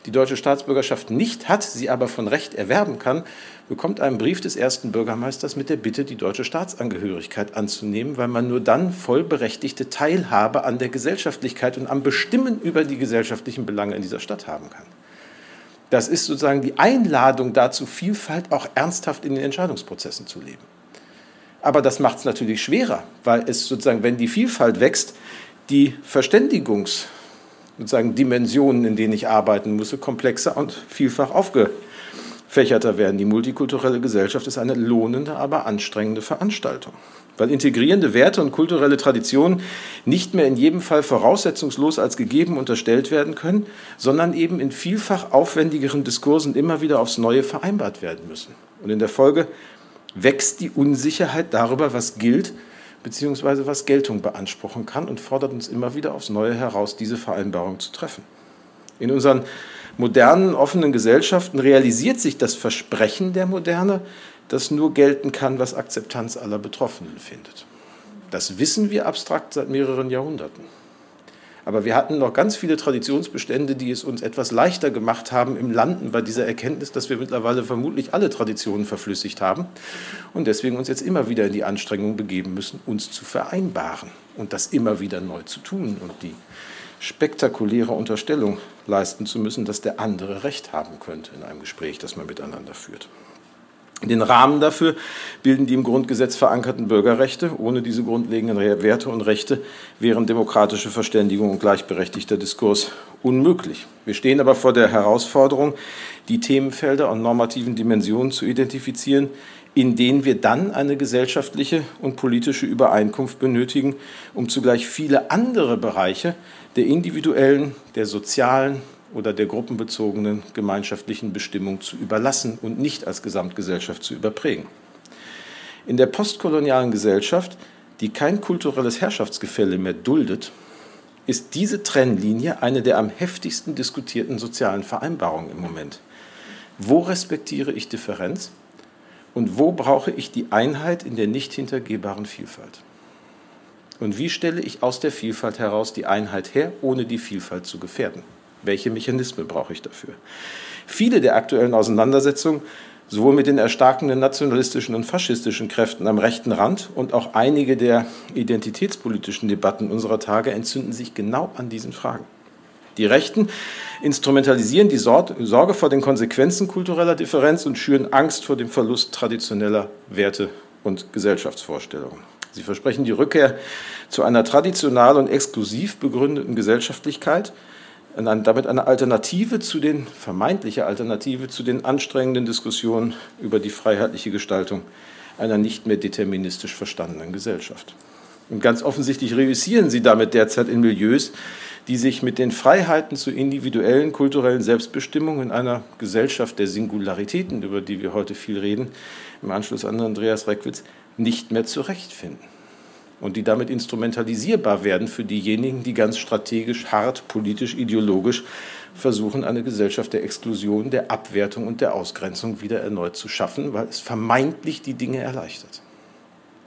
die deutsche Staatsbürgerschaft nicht hat, sie aber von Recht erwerben kann, bekommt einen Brief des ersten Bürgermeisters mit der Bitte, die deutsche Staatsangehörigkeit anzunehmen, weil man nur dann vollberechtigte Teilhabe an der Gesellschaftlichkeit und am Bestimmen über die gesellschaftlichen Belange in dieser Stadt haben kann. Das ist sozusagen die Einladung dazu, Vielfalt auch ernsthaft in den Entscheidungsprozessen zu leben. Aber das macht es natürlich schwerer, weil es sozusagen, wenn die Vielfalt wächst, die Verständigungs- sozusagen Dimensionen, in denen ich arbeiten muss, komplexer und vielfach aufgefächerter werden. Die multikulturelle Gesellschaft ist eine lohnende, aber anstrengende Veranstaltung, weil integrierende Werte und kulturelle Traditionen nicht mehr in jedem Fall voraussetzungslos als gegeben unterstellt werden können, sondern eben in vielfach aufwendigeren Diskursen immer wieder aufs Neue vereinbart werden müssen. Und in der Folge wächst die Unsicherheit darüber, was gilt beziehungsweise was Geltung beanspruchen kann und fordert uns immer wieder aufs Neue heraus, diese Vereinbarung zu treffen. In unseren modernen, offenen Gesellschaften realisiert sich das Versprechen der Moderne, das nur gelten kann, was Akzeptanz aller Betroffenen findet. Das wissen wir abstrakt seit mehreren Jahrhunderten. Aber wir hatten noch ganz viele Traditionsbestände, die es uns etwas leichter gemacht haben im Landen bei dieser Erkenntnis, dass wir mittlerweile vermutlich alle Traditionen verflüssigt haben und deswegen uns jetzt immer wieder in die Anstrengung begeben müssen, uns zu vereinbaren und das immer wieder neu zu tun und die spektakuläre Unterstellung leisten zu müssen, dass der andere Recht haben könnte in einem Gespräch, das man miteinander führt. Den Rahmen dafür bilden die im Grundgesetz verankerten Bürgerrechte. Ohne diese grundlegenden Werte und Rechte wären demokratische Verständigung und gleichberechtigter Diskurs unmöglich. Wir stehen aber vor der Herausforderung, die Themenfelder und normativen Dimensionen zu identifizieren, in denen wir dann eine gesellschaftliche und politische Übereinkunft benötigen, um zugleich viele andere Bereiche der individuellen, der sozialen, oder der gruppenbezogenen gemeinschaftlichen Bestimmung zu überlassen und nicht als Gesamtgesellschaft zu überprägen. In der postkolonialen Gesellschaft, die kein kulturelles Herrschaftsgefälle mehr duldet, ist diese Trennlinie eine der am heftigsten diskutierten sozialen Vereinbarungen im Moment. Wo respektiere ich Differenz und wo brauche ich die Einheit in der nicht hintergehbaren Vielfalt? Und wie stelle ich aus der Vielfalt heraus die Einheit her, ohne die Vielfalt zu gefährden? Welche Mechanismen brauche ich dafür? Viele der aktuellen Auseinandersetzungen, sowohl mit den erstarkenden nationalistischen und faschistischen Kräften am rechten Rand und auch einige der identitätspolitischen Debatten unserer Tage entzünden sich genau an diesen Fragen. Die Rechten instrumentalisieren die Sorge vor den Konsequenzen kultureller Differenz und schüren Angst vor dem Verlust traditioneller Werte und Gesellschaftsvorstellungen. Sie versprechen die Rückkehr zu einer traditional und exklusiv begründeten Gesellschaftlichkeit, damit eine Alternative zu den, vermeintliche Alternative zu den anstrengenden Diskussionen über die freiheitliche Gestaltung einer nicht mehr deterministisch verstandenen Gesellschaft. Und ganz offensichtlich reüssieren sie damit derzeit in Milieus, die sich mit den Freiheiten zur individuellen kulturellen Selbstbestimmung in einer Gesellschaft der Singularitäten, über die wir heute viel reden, im Anschluss an Andreas Reckwitz, nicht mehr zurechtfinden und die damit instrumentalisierbar werden für diejenigen, die ganz strategisch, hart, politisch, ideologisch versuchen, eine Gesellschaft der Exklusion, der Abwertung und der Ausgrenzung wieder erneut zu schaffen, weil es vermeintlich die Dinge erleichtert.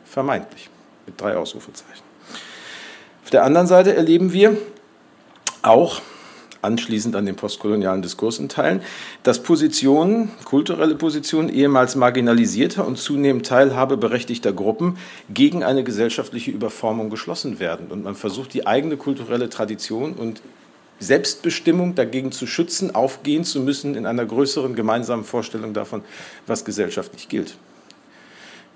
Vermeintlich, mit drei Ausrufezeichen. Auf der anderen Seite erleben wir auch anschließend an den postkolonialen Diskurs in Teilen, dass Positionen, kulturelle Positionen ehemals marginalisierter und zunehmend teilhabeberechtigter Gruppen gegen eine gesellschaftliche Überformung geschlossen werden. Und man versucht, die eigene kulturelle Tradition und Selbstbestimmung dagegen zu schützen, aufgehen zu müssen in einer größeren gemeinsamen Vorstellung davon, was gesellschaftlich gilt.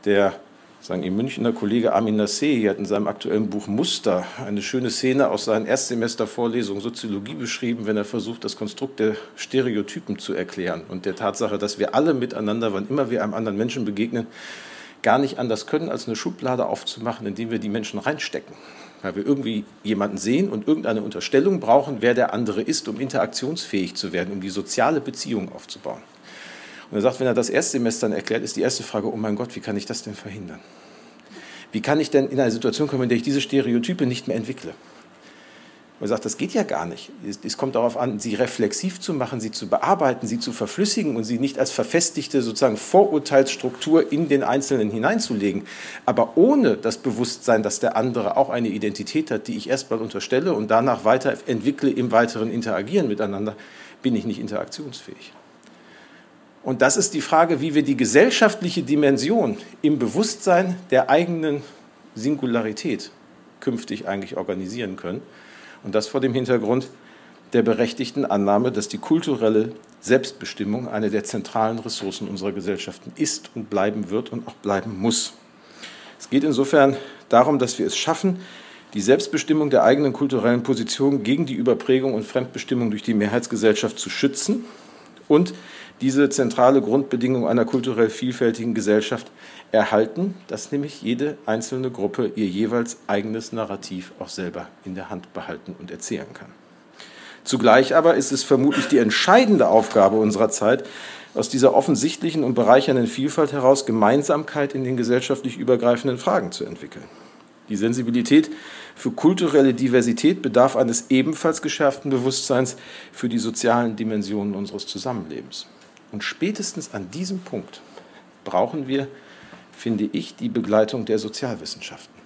Der sagen Ihr Münchner Kollege Armin Nassé hat in seinem aktuellen Buch Muster eine schöne Szene aus seinen Erstsemestervorlesungen Soziologie beschrieben, wenn er versucht, das Konstrukt der Stereotypen zu erklären und der Tatsache, dass wir alle miteinander, wann immer wir einem anderen Menschen begegnen, gar nicht anders können, als eine Schublade aufzumachen, in die wir die Menschen reinstecken. Weil wir irgendwie jemanden sehen und irgendeine Unterstellung brauchen, wer der andere ist, um interaktionsfähig zu werden, um die soziale Beziehung aufzubauen. Und er sagt, wenn er das Erstsemester dann erklärt, ist die erste Frage, oh mein Gott, wie kann ich das denn verhindern? Wie kann ich denn in eine Situation kommen, in der ich diese Stereotype nicht mehr entwickle? Man sagt, das geht ja gar nicht. Es, kommt darauf an, sie reflexiv zu machen, sie zu bearbeiten, sie zu verflüssigen und sie nicht als verfestigte sozusagen Vorurteilsstruktur in den Einzelnen hineinzulegen. Aber ohne das Bewusstsein, dass der andere auch eine Identität hat, die ich erstmal unterstelle und danach weiterentwickle im weiteren Interagieren miteinander, bin ich nicht interaktionsfähig. Und das ist die Frage, wie wir die gesellschaftliche Dimension im Bewusstsein der eigenen Singularität künftig eigentlich organisieren können. Und das vor dem Hintergrund der berechtigten Annahme, dass die kulturelle Selbstbestimmung eine der zentralen Ressourcen unserer Gesellschaften ist und bleiben wird und auch bleiben muss. Es geht insofern darum, dass wir es schaffen, die Selbstbestimmung der eigenen kulturellen Position gegen die Überprägung und Fremdbestimmung durch die Mehrheitsgesellschaft zu schützen und diese zentrale Grundbedingung einer kulturell vielfältigen Gesellschaft erhalten, dass nämlich jede einzelne Gruppe ihr jeweils eigenes Narrativ auch selber in der Hand behalten und erzählen kann. Zugleich aber ist es vermutlich die entscheidende Aufgabe unserer Zeit, aus dieser offensichtlichen und bereichernden Vielfalt heraus Gemeinsamkeit in den gesellschaftlich übergreifenden Fragen zu entwickeln. Die Sensibilität für kulturelle Diversität bedarf eines ebenfalls geschärften Bewusstseins für die sozialen Dimensionen unseres Zusammenlebens. Und spätestens an diesem Punkt brauchen wir, finde ich, die Begleitung der Sozialwissenschaften.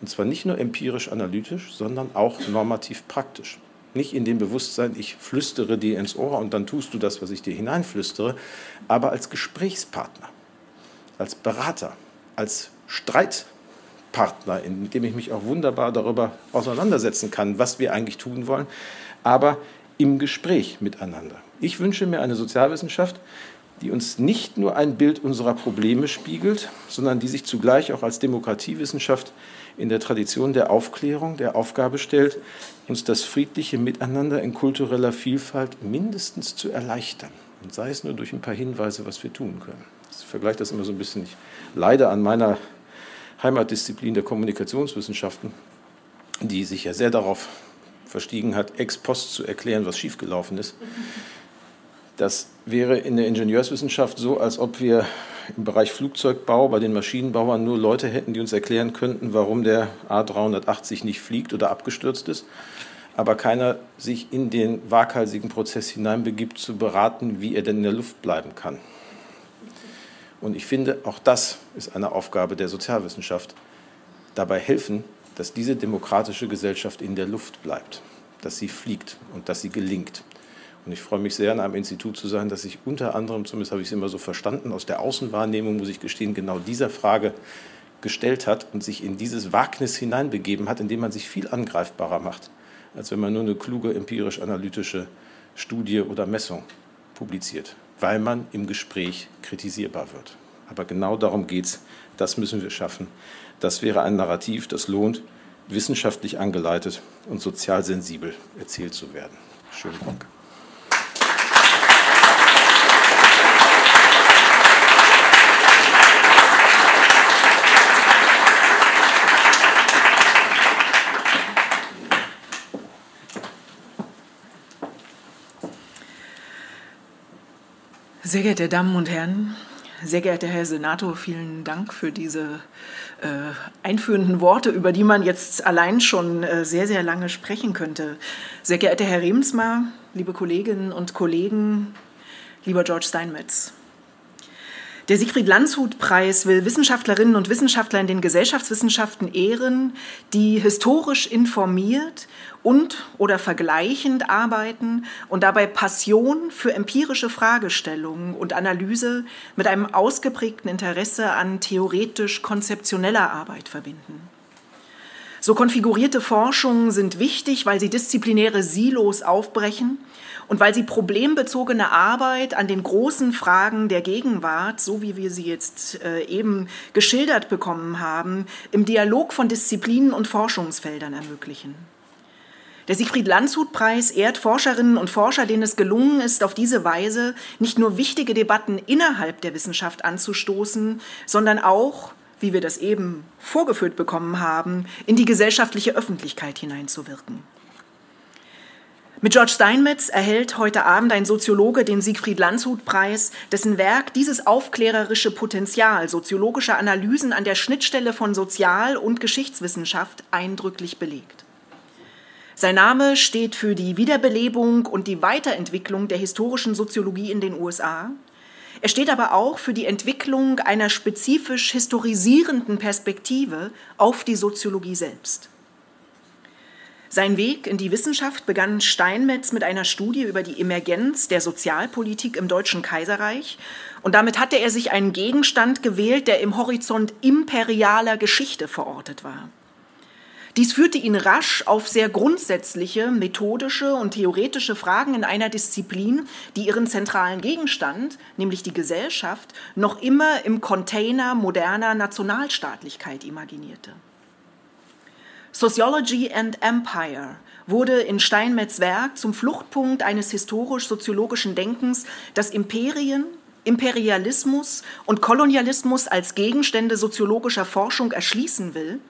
Und zwar nicht nur empirisch-analytisch, sondern auch normativ-praktisch. Nicht in dem Bewusstsein, ich flüstere dir ins Ohr und dann tust du das, was ich dir hineinflüstere, aber als Gesprächspartner, als Berater, als Streitpartner, in dem ich mich auch wunderbar darüber auseinandersetzen kann, was wir eigentlich tun wollen, aber im Gespräch miteinander. Ich wünsche mir eine Sozialwissenschaft, die uns nicht nur ein Bild unserer Probleme spiegelt, sondern die sich zugleich auch als Demokratiewissenschaft in der Tradition der Aufklärung der Aufgabe stellt, uns das friedliche Miteinander in kultureller Vielfalt mindestens zu erleichtern. Und sei es nur durch ein paar Hinweise, was wir tun können. Ich vergleiche das immer so ein bisschen. Ich leide an meiner Heimatdisziplin der Kommunikationswissenschaften, die sich ja sehr darauf verstiegen hat, ex post zu erklären, was schiefgelaufen ist. Das wäre in der Ingenieurswissenschaft so, als ob wir im Bereich Flugzeugbau bei den Maschinenbauern nur Leute hätten, die uns erklären könnten, warum der A380 nicht fliegt oder abgestürzt ist, aber keiner sich in den waghalsigen Prozess hineinbegibt, zu beraten, wie er denn in der Luft bleiben kann. Und ich finde, auch das ist eine Aufgabe der Sozialwissenschaft, dabei helfen, dass diese demokratische Gesellschaft in der Luft bleibt, dass sie fliegt und dass sie gelingt. Und ich freue mich sehr, an einem Institut zu sein, das sich unter anderem, zumindest habe ich es immer so verstanden, aus der Außenwahrnehmung, muss ich gestehen, genau dieser Frage gestellt hat und sich in dieses Wagnis hineinbegeben hat, indem man sich viel angreifbarer macht, als wenn man nur eine kluge empirisch-analytische Studie oder Messung publiziert, weil man im Gespräch kritisierbar wird. Aber genau darum geht es, das müssen wir schaffen. Das wäre ein Narrativ, das lohnt, wissenschaftlich angeleitet und sozial sensibel erzählt zu werden. Schönen Dank. Sehr geehrte Damen und Herren, sehr geehrter Herr Senator, vielen Dank für diese äh, einführenden Worte, über die man jetzt allein schon äh, sehr, sehr lange sprechen könnte. Sehr geehrter Herr Remsmar, liebe Kolleginnen und Kollegen, lieber George Steinmetz. Der Siegfried-Landshut-Preis will Wissenschaftlerinnen und Wissenschaftler in den Gesellschaftswissenschaften ehren, die historisch informiert und oder vergleichend arbeiten und dabei Passion für empirische Fragestellungen und Analyse mit einem ausgeprägten Interesse an theoretisch-konzeptioneller Arbeit verbinden. So konfigurierte Forschungen sind wichtig, weil sie disziplinäre Silos aufbrechen und weil sie problembezogene Arbeit an den großen Fragen der Gegenwart, so wie wir sie jetzt äh, eben geschildert bekommen haben, im Dialog von Disziplinen und Forschungsfeldern ermöglichen. Der Siegfried-Landshut-Preis ehrt Forscherinnen und Forscher, denen es gelungen ist, auf diese Weise nicht nur wichtige Debatten innerhalb der Wissenschaft anzustoßen, sondern auch, wie wir das eben vorgeführt bekommen haben, in die gesellschaftliche Öffentlichkeit hineinzuwirken. Mit George Steinmetz erhält heute Abend ein Soziologe den Siegfried-Landshut-Preis, dessen Werk dieses aufklärerische Potenzial soziologischer Analysen an der Schnittstelle von Sozial- und Geschichtswissenschaft eindrücklich belegt. Sein Name steht für die Wiederbelebung und die Weiterentwicklung der historischen Soziologie in den USA. Er steht aber auch für die Entwicklung einer spezifisch historisierenden Perspektive auf die Soziologie selbst. Sein Weg in die Wissenschaft begann Steinmetz mit einer Studie über die Emergenz der Sozialpolitik im Deutschen Kaiserreich. Und damit hatte er sich einen Gegenstand gewählt, der im Horizont imperialer Geschichte verortet war. Dies führte ihn rasch auf sehr grundsätzliche, methodische und theoretische Fragen in einer Disziplin, die ihren zentralen Gegenstand, nämlich die Gesellschaft, noch immer im Container moderner Nationalstaatlichkeit imaginierte. Sociology and Empire wurde in Steinmetz Werk zum Fluchtpunkt eines historisch-soziologischen Denkens, das Imperien, Imperialismus und Kolonialismus als Gegenstände soziologischer Forschung erschließen will,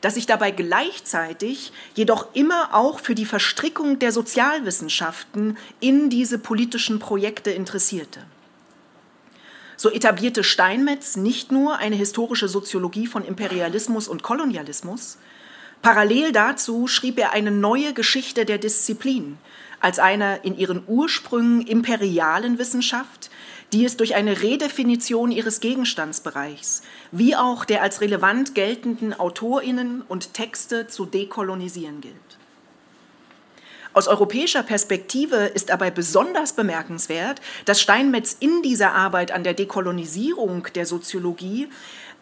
das sich dabei gleichzeitig jedoch immer auch für die Verstrickung der Sozialwissenschaften in diese politischen Projekte interessierte. So etablierte Steinmetz nicht nur eine historische Soziologie von Imperialismus und Kolonialismus, Parallel dazu schrieb er eine neue Geschichte der Disziplin als einer in ihren Ursprüngen imperialen Wissenschaft, die es durch eine Redefinition ihres Gegenstandsbereichs, wie auch der als relevant geltenden Autorinnen und Texte zu dekolonisieren gilt. Aus europäischer Perspektive ist dabei besonders bemerkenswert, dass Steinmetz in dieser Arbeit an der Dekolonisierung der Soziologie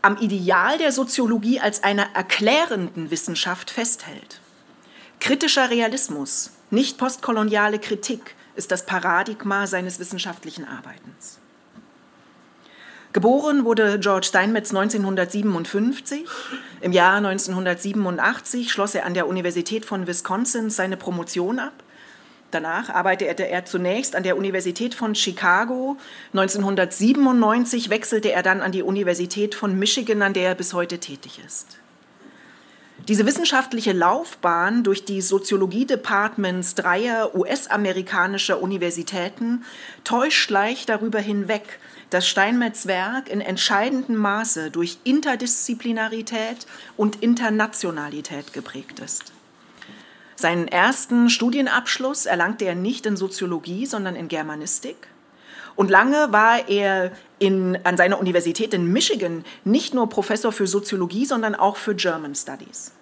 am Ideal der Soziologie als einer erklärenden Wissenschaft festhält. Kritischer Realismus, nicht postkoloniale Kritik, ist das Paradigma seines wissenschaftlichen Arbeitens. Geboren wurde George Steinmetz 1957. Im Jahr 1987 schloss er an der Universität von Wisconsin seine Promotion ab Danach arbeitete er zunächst an der Universität von Chicago. 1997 wechselte er dann an die Universität von Michigan, an der er bis heute tätig ist. Diese wissenschaftliche Laufbahn durch die Soziologie-Departments dreier US-amerikanischer Universitäten täuscht leicht darüber hinweg, dass Steinmetz Werk in entscheidendem Maße durch Interdisziplinarität und Internationalität geprägt ist. Seinen ersten Studienabschluss erlangte er nicht in Soziologie, sondern in Germanistik. Und lange war er in, an seiner Universität in Michigan nicht nur Professor für Soziologie, sondern auch für German Studies.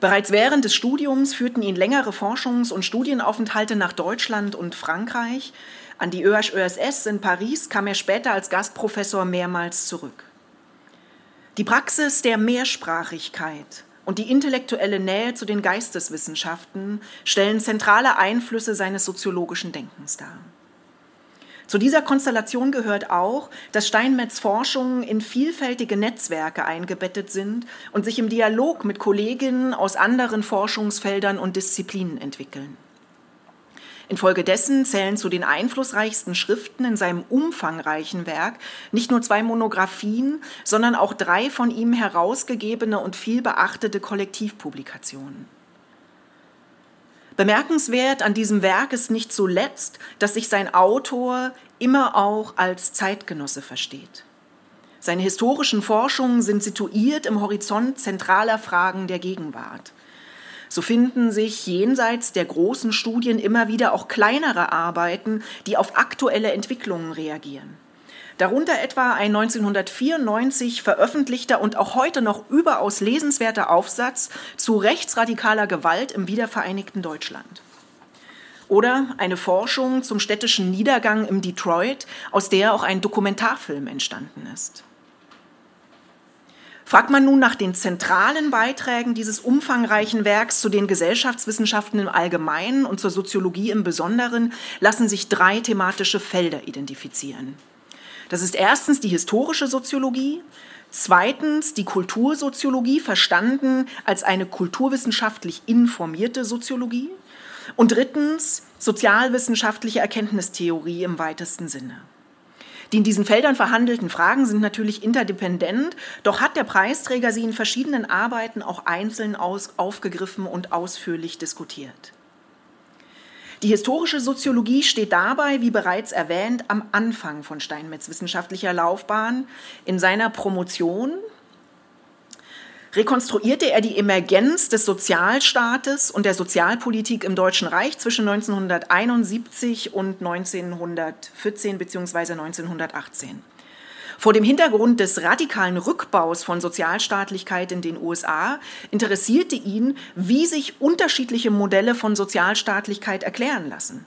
Bereits während des Studiums führten ihn längere Forschungs- und Studienaufenthalte nach Deutschland und Frankreich. An die ÖHS in Paris kam er später als Gastprofessor mehrmals zurück. Die Praxis der Mehrsprachigkeit und die intellektuelle Nähe zu den Geisteswissenschaften stellen zentrale Einflüsse seines soziologischen Denkens dar. Zu dieser Konstellation gehört auch, dass Steinmetz Forschungen in vielfältige Netzwerke eingebettet sind und sich im Dialog mit Kolleginnen aus anderen Forschungsfeldern und Disziplinen entwickeln. Infolgedessen zählen zu den einflussreichsten Schriften in seinem umfangreichen Werk nicht nur zwei Monographien, sondern auch drei von ihm herausgegebene und viel beachtete Kollektivpublikationen. Bemerkenswert an diesem Werk ist nicht zuletzt, dass sich sein Autor immer auch als Zeitgenosse versteht. Seine historischen Forschungen sind situiert im Horizont zentraler Fragen der Gegenwart. So finden sich jenseits der großen Studien immer wieder auch kleinere Arbeiten, die auf aktuelle Entwicklungen reagieren. Darunter etwa ein 1994 veröffentlichter und auch heute noch überaus lesenswerter Aufsatz zu rechtsradikaler Gewalt im wiedervereinigten Deutschland. Oder eine Forschung zum städtischen Niedergang im Detroit, aus der auch ein Dokumentarfilm entstanden ist. Fragt man nun nach den zentralen Beiträgen dieses umfangreichen Werks zu den Gesellschaftswissenschaften im Allgemeinen und zur Soziologie im Besonderen, lassen sich drei thematische Felder identifizieren. Das ist erstens die historische Soziologie, zweitens die Kultursoziologie, verstanden als eine kulturwissenschaftlich informierte Soziologie, und drittens sozialwissenschaftliche Erkenntnistheorie im weitesten Sinne. Die in diesen Feldern verhandelten Fragen sind natürlich interdependent, doch hat der Preisträger sie in verschiedenen Arbeiten auch einzeln aus, aufgegriffen und ausführlich diskutiert. Die historische Soziologie steht dabei, wie bereits erwähnt, am Anfang von Steinmetz wissenschaftlicher Laufbahn. In seiner Promotion rekonstruierte er die Emergenz des Sozialstaates und der Sozialpolitik im Deutschen Reich zwischen 1971 und 1914 bzw. 1918. Vor dem Hintergrund des radikalen Rückbaus von Sozialstaatlichkeit in den USA interessierte ihn, wie sich unterschiedliche Modelle von Sozialstaatlichkeit erklären lassen.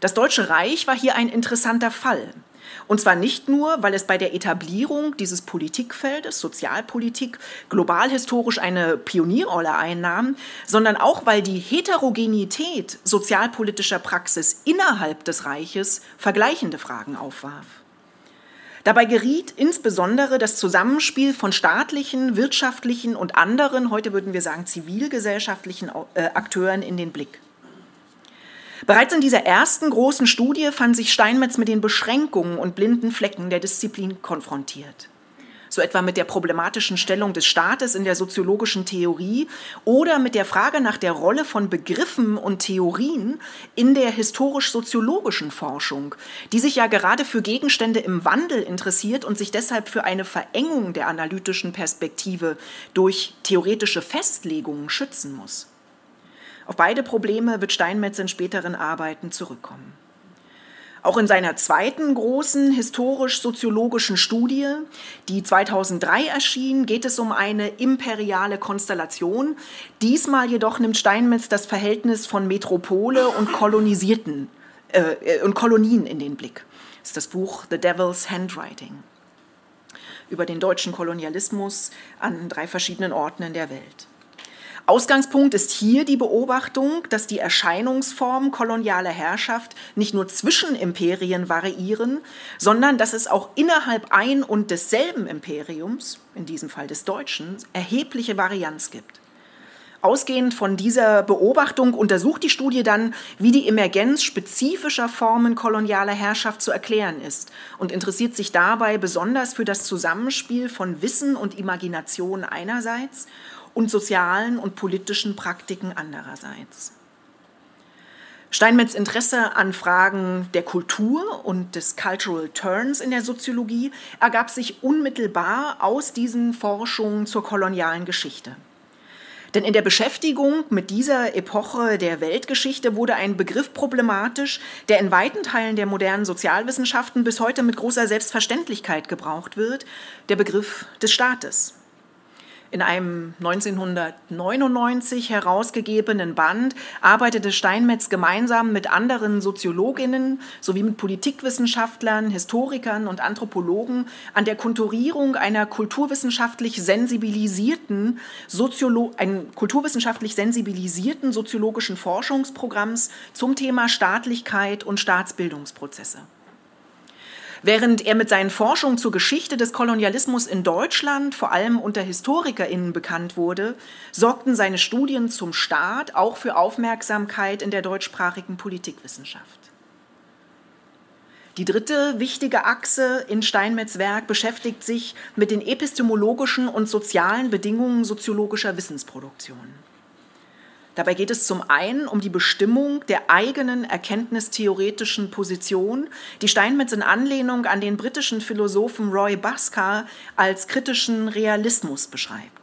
Das Deutsche Reich war hier ein interessanter Fall. Und zwar nicht nur, weil es bei der Etablierung dieses Politikfeldes, Sozialpolitik, global historisch eine Pionierrolle einnahm, sondern auch, weil die Heterogenität sozialpolitischer Praxis innerhalb des Reiches vergleichende Fragen aufwarf. Dabei geriet insbesondere das Zusammenspiel von staatlichen, wirtschaftlichen und anderen, heute würden wir sagen zivilgesellschaftlichen äh, Akteuren in den Blick. Bereits in dieser ersten großen Studie fand sich Steinmetz mit den Beschränkungen und blinden Flecken der Disziplin konfrontiert. So etwa mit der problematischen Stellung des Staates in der soziologischen Theorie oder mit der Frage nach der Rolle von Begriffen und Theorien in der historisch-soziologischen Forschung, die sich ja gerade für Gegenstände im Wandel interessiert und sich deshalb für eine Verengung der analytischen Perspektive durch theoretische Festlegungen schützen muss. Auf beide Probleme wird Steinmetz in späteren Arbeiten zurückkommen. Auch in seiner zweiten großen historisch-soziologischen Studie, die 2003 erschien, geht es um eine imperiale Konstellation. Diesmal jedoch nimmt Steinmetz das Verhältnis von Metropole und Kolonisierten äh, und Kolonien in den Blick. Das ist das Buch The Devil's Handwriting über den deutschen Kolonialismus an drei verschiedenen Orten in der Welt. Ausgangspunkt ist hier die Beobachtung, dass die Erscheinungsformen kolonialer Herrschaft nicht nur zwischen Imperien variieren, sondern dass es auch innerhalb ein und desselben Imperiums, in diesem Fall des Deutschen, erhebliche Varianz gibt. Ausgehend von dieser Beobachtung untersucht die Studie dann, wie die Emergenz spezifischer Formen kolonialer Herrschaft zu erklären ist und interessiert sich dabei besonders für das Zusammenspiel von Wissen und Imagination einerseits und sozialen und politischen Praktiken andererseits. Steinmetz Interesse an Fragen der Kultur und des Cultural Turns in der Soziologie ergab sich unmittelbar aus diesen Forschungen zur kolonialen Geschichte. Denn in der Beschäftigung mit dieser Epoche der Weltgeschichte wurde ein Begriff problematisch, der in weiten Teilen der modernen Sozialwissenschaften bis heute mit großer Selbstverständlichkeit gebraucht wird, der Begriff des Staates. In einem 1999 herausgegebenen Band arbeitete Steinmetz gemeinsam mit anderen Soziologinnen sowie mit Politikwissenschaftlern, Historikern und Anthropologen an der Konturierung einer kulturwissenschaftlich sensibilisierten Soziolo ein kulturwissenschaftlich sensibilisierten soziologischen Forschungsprogramms zum Thema Staatlichkeit und Staatsbildungsprozesse. Während er mit seinen Forschungen zur Geschichte des Kolonialismus in Deutschland vor allem unter HistorikerInnen bekannt wurde, sorgten seine Studien zum Staat auch für Aufmerksamkeit in der deutschsprachigen Politikwissenschaft. Die dritte wichtige Achse in Steinmetz Werk beschäftigt sich mit den epistemologischen und sozialen Bedingungen soziologischer Wissensproduktion. Dabei geht es zum einen um die Bestimmung der eigenen erkenntnistheoretischen Position, die Steinmetz in Anlehnung an den britischen Philosophen Roy Bhaskar als kritischen Realismus beschreibt.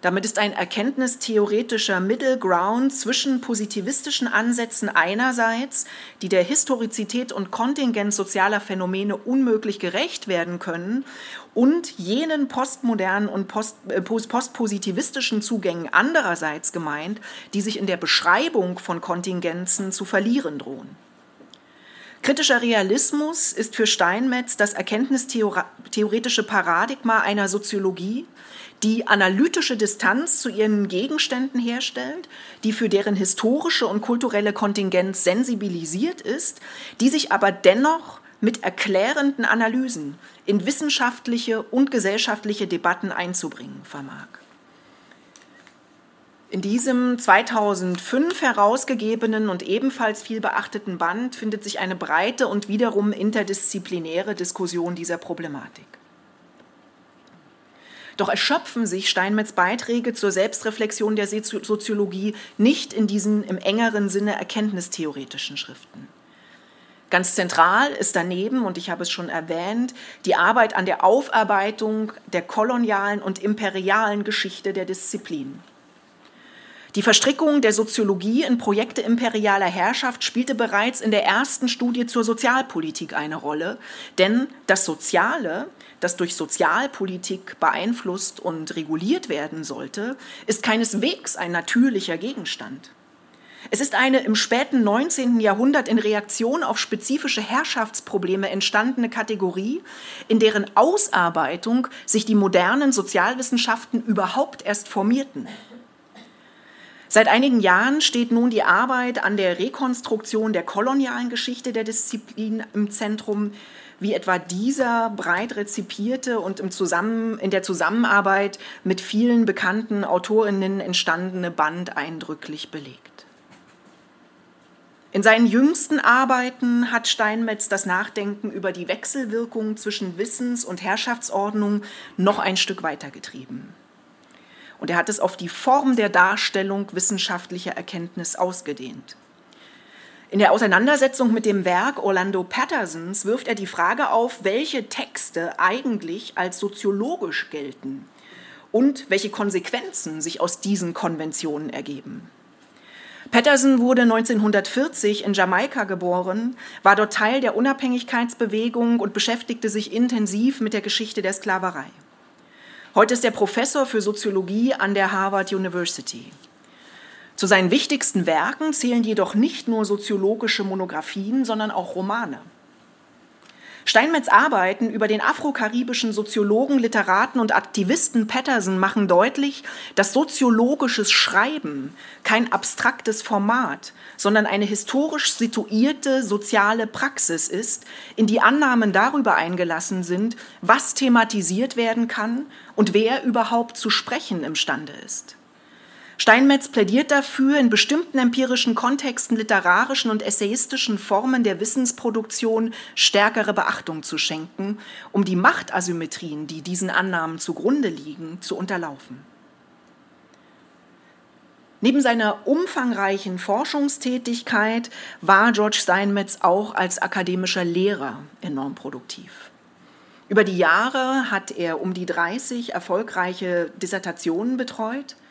Damit ist ein erkenntnistheoretischer Middle Ground zwischen positivistischen Ansätzen einerseits, die der Historizität und Kontingenz sozialer Phänomene unmöglich gerecht werden können, und jenen postmodernen und äh, postpositivistischen Zugängen andererseits gemeint, die sich in der Beschreibung von Kontingenzen zu verlieren drohen. Kritischer Realismus ist für Steinmetz das erkenntnistheoretische Paradigma einer Soziologie, die analytische Distanz zu ihren Gegenständen herstellt, die für deren historische und kulturelle Kontingenz sensibilisiert ist, die sich aber dennoch mit erklärenden Analysen in wissenschaftliche und gesellschaftliche Debatten einzubringen vermag. In diesem 2005 herausgegebenen und ebenfalls viel beachteten Band findet sich eine breite und wiederum interdisziplinäre Diskussion dieser Problematik. Doch erschöpfen sich Steinmetz Beiträge zur Selbstreflexion der Soziologie nicht in diesen im engeren Sinne erkenntnistheoretischen Schriften. Ganz zentral ist daneben, und ich habe es schon erwähnt, die Arbeit an der Aufarbeitung der kolonialen und imperialen Geschichte der Disziplin. Die Verstrickung der Soziologie in Projekte imperialer Herrschaft spielte bereits in der ersten Studie zur Sozialpolitik eine Rolle, denn das Soziale, das durch Sozialpolitik beeinflusst und reguliert werden sollte, ist keineswegs ein natürlicher Gegenstand. Es ist eine im späten 19. Jahrhundert in Reaktion auf spezifische Herrschaftsprobleme entstandene Kategorie, in deren Ausarbeitung sich die modernen Sozialwissenschaften überhaupt erst formierten. Seit einigen Jahren steht nun die Arbeit an der Rekonstruktion der kolonialen Geschichte der Disziplin im Zentrum, wie etwa dieser breit rezipierte und im Zusammen, in der Zusammenarbeit mit vielen bekannten Autorinnen entstandene Band eindrücklich belegt. In seinen jüngsten Arbeiten hat Steinmetz das Nachdenken über die Wechselwirkung zwischen Wissens- und Herrschaftsordnung noch ein Stück weitergetrieben. Und er hat es auf die Form der Darstellung wissenschaftlicher Erkenntnis ausgedehnt. In der Auseinandersetzung mit dem Werk Orlando Pattersons wirft er die Frage auf, welche Texte eigentlich als soziologisch gelten und welche Konsequenzen sich aus diesen Konventionen ergeben. Patterson wurde 1940 in Jamaika geboren, war dort Teil der Unabhängigkeitsbewegung und beschäftigte sich intensiv mit der Geschichte der Sklaverei. Heute ist er Professor für Soziologie an der Harvard University. Zu seinen wichtigsten Werken zählen jedoch nicht nur soziologische Monographien, sondern auch Romane. Steinmetz Arbeiten über den afrokaribischen Soziologen, Literaten und Aktivisten Patterson machen deutlich, dass soziologisches Schreiben kein abstraktes Format, sondern eine historisch situierte soziale Praxis ist, in die Annahmen darüber eingelassen sind, was thematisiert werden kann und wer überhaupt zu sprechen imstande ist. Steinmetz plädiert dafür, in bestimmten empirischen Kontexten literarischen und essayistischen Formen der Wissensproduktion stärkere Beachtung zu schenken, um die Machtasymmetrien, die diesen Annahmen zugrunde liegen, zu unterlaufen. Neben seiner umfangreichen Forschungstätigkeit war George Steinmetz auch als akademischer Lehrer enorm produktiv. Über die Jahre hat er um die 30 erfolgreiche Dissertationen betreut –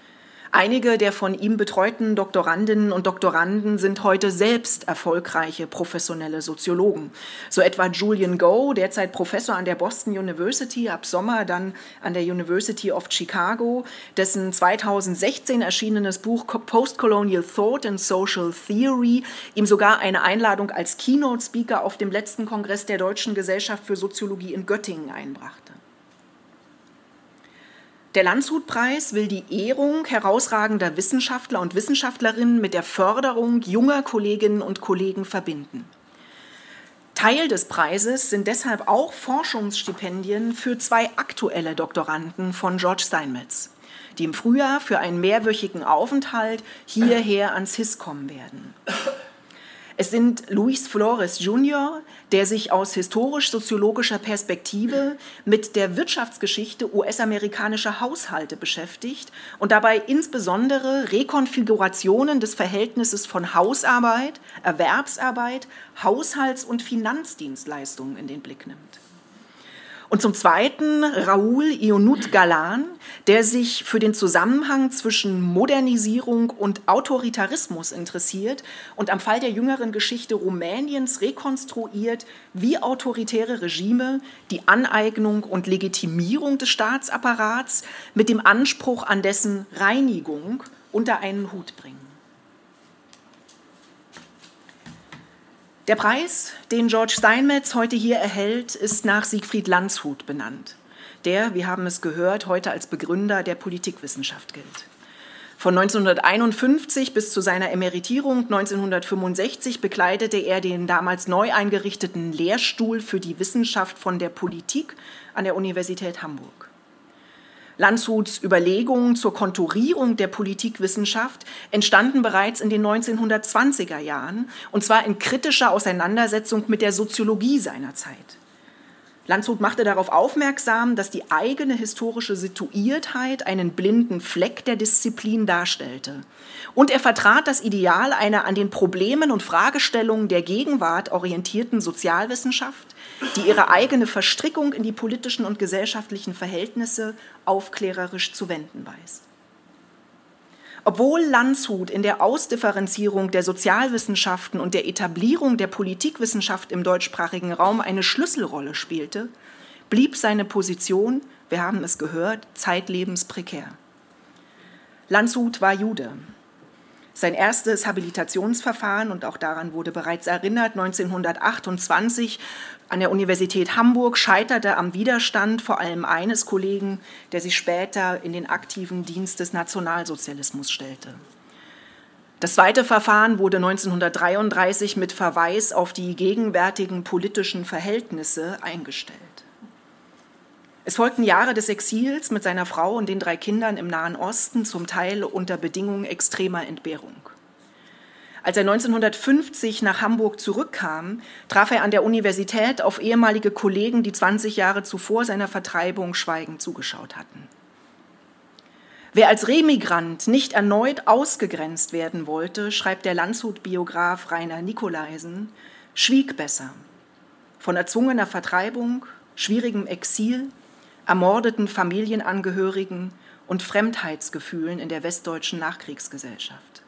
Einige der von ihm betreuten Doktorandinnen und Doktoranden sind heute selbst erfolgreiche professionelle Soziologen. So etwa Julian Go, derzeit Professor an der Boston University, ab Sommer dann an der University of Chicago, dessen 2016 erschienenes Buch Postcolonial Thought and Social Theory ihm sogar eine Einladung als Keynote Speaker auf dem letzten Kongress der Deutschen Gesellschaft für Soziologie in Göttingen einbrachte. Der Landshut-Preis will die Ehrung herausragender Wissenschaftler und Wissenschaftlerinnen mit der Förderung junger Kolleginnen und Kollegen verbinden. Teil des Preises sind deshalb auch Forschungsstipendien für zwei aktuelle Doktoranden von George Steinmetz, die im Frühjahr für einen mehrwöchigen Aufenthalt hierher ans HIS kommen werden. Es sind Luis Flores Jr., der sich aus historisch-soziologischer Perspektive mit der Wirtschaftsgeschichte US-amerikanischer Haushalte beschäftigt und dabei insbesondere Rekonfigurationen des Verhältnisses von Hausarbeit, Erwerbsarbeit, Haushalts- und Finanzdienstleistungen in den Blick nimmt. Und zum Zweiten Raoul Ionut Galan, der sich für den Zusammenhang zwischen Modernisierung und Autoritarismus interessiert und am Fall der jüngeren Geschichte Rumäniens rekonstruiert, wie autoritäre Regime die Aneignung und Legitimierung des Staatsapparats mit dem Anspruch an dessen Reinigung unter einen Hut bringen. Der Preis, den George Steinmetz heute hier erhält, ist nach Siegfried Landshut benannt, der, wir haben es gehört, heute als Begründer der Politikwissenschaft gilt. Von 1951 bis zu seiner Emeritierung 1965 bekleidete er den damals neu eingerichteten Lehrstuhl für die Wissenschaft von der Politik an der Universität Hamburg. Landshuts Überlegungen zur Konturierung der Politikwissenschaft entstanden bereits in den 1920er Jahren, und zwar in kritischer Auseinandersetzung mit der Soziologie seiner Zeit. Landshut machte darauf aufmerksam, dass die eigene historische Situiertheit einen blinden Fleck der Disziplin darstellte. Und er vertrat das Ideal einer an den Problemen und Fragestellungen der Gegenwart orientierten Sozialwissenschaft, die ihre eigene Verstrickung in die politischen und gesellschaftlichen Verhältnisse aufklärerisch zu wenden weiß. Obwohl Landshut in der Ausdifferenzierung der Sozialwissenschaften und der Etablierung der Politikwissenschaft im deutschsprachigen Raum eine Schlüsselrolle spielte, blieb seine Position, wir haben es gehört, zeitlebens prekär. Landshut war Jude. Sein erstes Habilitationsverfahren, und auch daran wurde bereits erinnert, 1928 an der Universität Hamburg scheiterte am Widerstand vor allem eines Kollegen, der sich später in den aktiven Dienst des Nationalsozialismus stellte. Das zweite Verfahren wurde 1933 mit Verweis auf die gegenwärtigen politischen Verhältnisse eingestellt. Es folgten Jahre des Exils mit seiner Frau und den drei Kindern im Nahen Osten, zum Teil unter Bedingungen extremer Entbehrung. Als er 1950 nach Hamburg zurückkam, traf er an der Universität auf ehemalige Kollegen, die 20 Jahre zuvor seiner Vertreibung schweigend zugeschaut hatten. Wer als Remigrant nicht erneut ausgegrenzt werden wollte, schreibt der Landshut-Biograf Rainer Nikolaisen, schwieg besser. Von erzwungener Vertreibung, schwierigem Exil, ermordeten Familienangehörigen und Fremdheitsgefühlen in der westdeutschen Nachkriegsgesellschaft.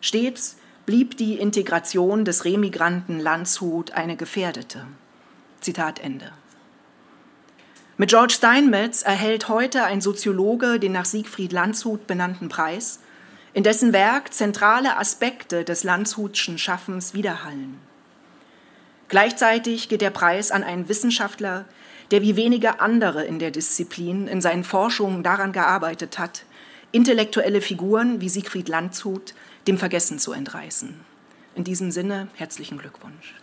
Stets blieb die Integration des Remigranten Landshut eine gefährdete. Zitat Ende. Mit George Steinmetz erhält heute ein Soziologe den nach Siegfried Landshut benannten Preis, in dessen Werk zentrale Aspekte des Landshutschen Schaffens widerhallen. Gleichzeitig geht der Preis an einen Wissenschaftler, der wie wenige andere in der Disziplin in seinen Forschungen daran gearbeitet hat, intellektuelle Figuren wie Siegfried Landshut dem Vergessen zu entreißen. In diesem Sinne herzlichen Glückwunsch.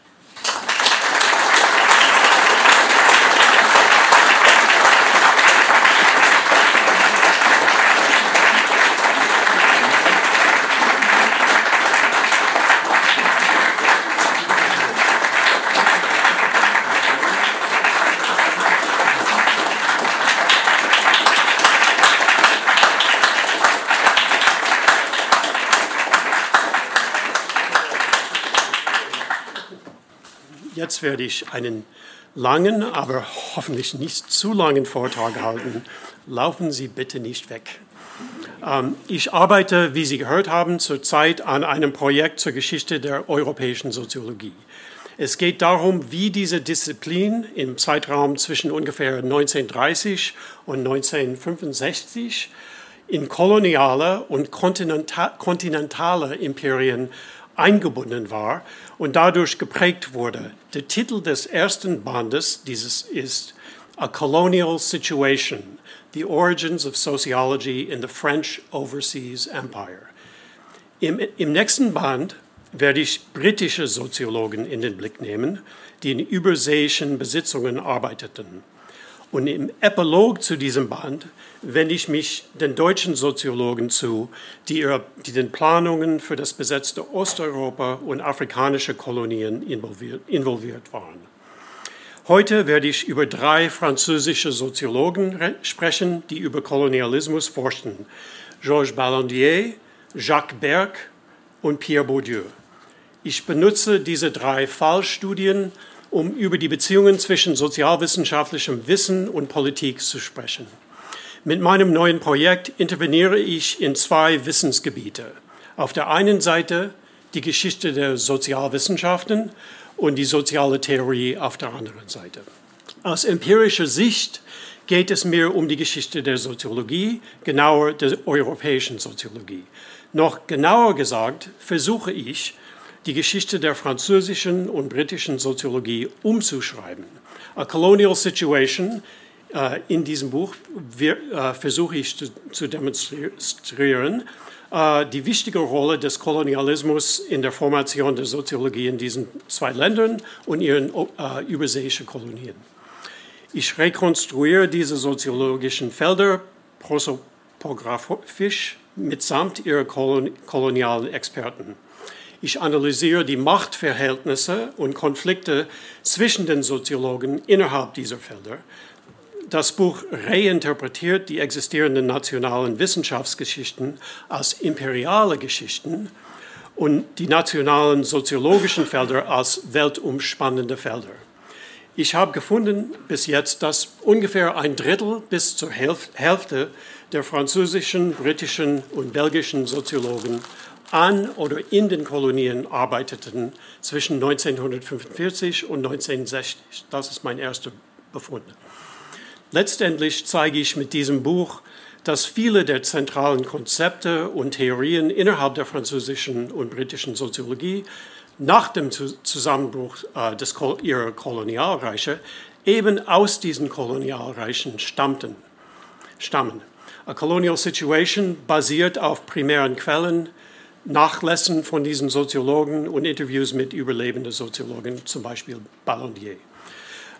Jetzt werde ich einen langen, aber hoffentlich nicht zu langen Vortrag halten. Laufen Sie bitte nicht weg. Ähm, ich arbeite, wie Sie gehört haben, zurzeit an einem Projekt zur Geschichte der europäischen Soziologie. Es geht darum, wie diese Disziplin im Zeitraum zwischen ungefähr 1930 und 1965 in koloniale und kontinentale Imperien eingebunden war und dadurch geprägt wurde. Der Titel des ersten Bandes dieses ist A Colonial Situation, The Origins of Sociology in the French Overseas Empire. Im, im nächsten Band werde ich britische Soziologen in den Blick nehmen, die in überseeischen Besitzungen arbeiteten. Und im Epilog zu diesem Band wende ich mich den deutschen Soziologen zu, die, die den Planungen für das besetzte Osteuropa und afrikanische Kolonien involviert, involviert waren. Heute werde ich über drei französische Soziologen sprechen, die über Kolonialismus forschten. Georges Ballandier, Jacques Berg und Pierre Bourdieu. Ich benutze diese drei Fallstudien, um über die Beziehungen zwischen sozialwissenschaftlichem Wissen und Politik zu sprechen. Mit meinem neuen Projekt interveniere ich in zwei Wissensgebiete. Auf der einen Seite die Geschichte der Sozialwissenschaften und die soziale Theorie auf der anderen Seite. Aus empirischer Sicht geht es mir um die Geschichte der Soziologie, genauer der europäischen Soziologie. Noch genauer gesagt versuche ich, die Geschichte der französischen und britischen Soziologie umzuschreiben. A Colonial Situation äh, in diesem Buch äh, versuche ich zu, zu demonstrieren äh, die wichtige Rolle des Kolonialismus in der Formation der Soziologie in diesen zwei Ländern und ihren äh, überseeischen Kolonien. Ich rekonstruiere diese soziologischen Felder prosopographisch mitsamt ihrer kolonialen Experten. Ich analysiere die Machtverhältnisse und Konflikte zwischen den Soziologen innerhalb dieser Felder. Das Buch reinterpretiert die existierenden nationalen Wissenschaftsgeschichten als imperiale Geschichten und die nationalen soziologischen Felder als weltumspannende Felder. Ich habe gefunden bis jetzt, dass ungefähr ein Drittel bis zur Hälfte der französischen, britischen und belgischen Soziologen an oder in den Kolonien arbeiteten zwischen 1945 und 1960. Das ist mein erster Befund. Letztendlich zeige ich mit diesem Buch, dass viele der zentralen Konzepte und Theorien innerhalb der französischen und britischen Soziologie nach dem Zusammenbruch äh, des, ihrer Kolonialreiche eben aus diesen Kolonialreichen stammten, stammen. A Colonial Situation basiert auf primären Quellen, Nachlässen von diesen Soziologen und Interviews mit überlebenden Soziologen, zum Beispiel Ballondier.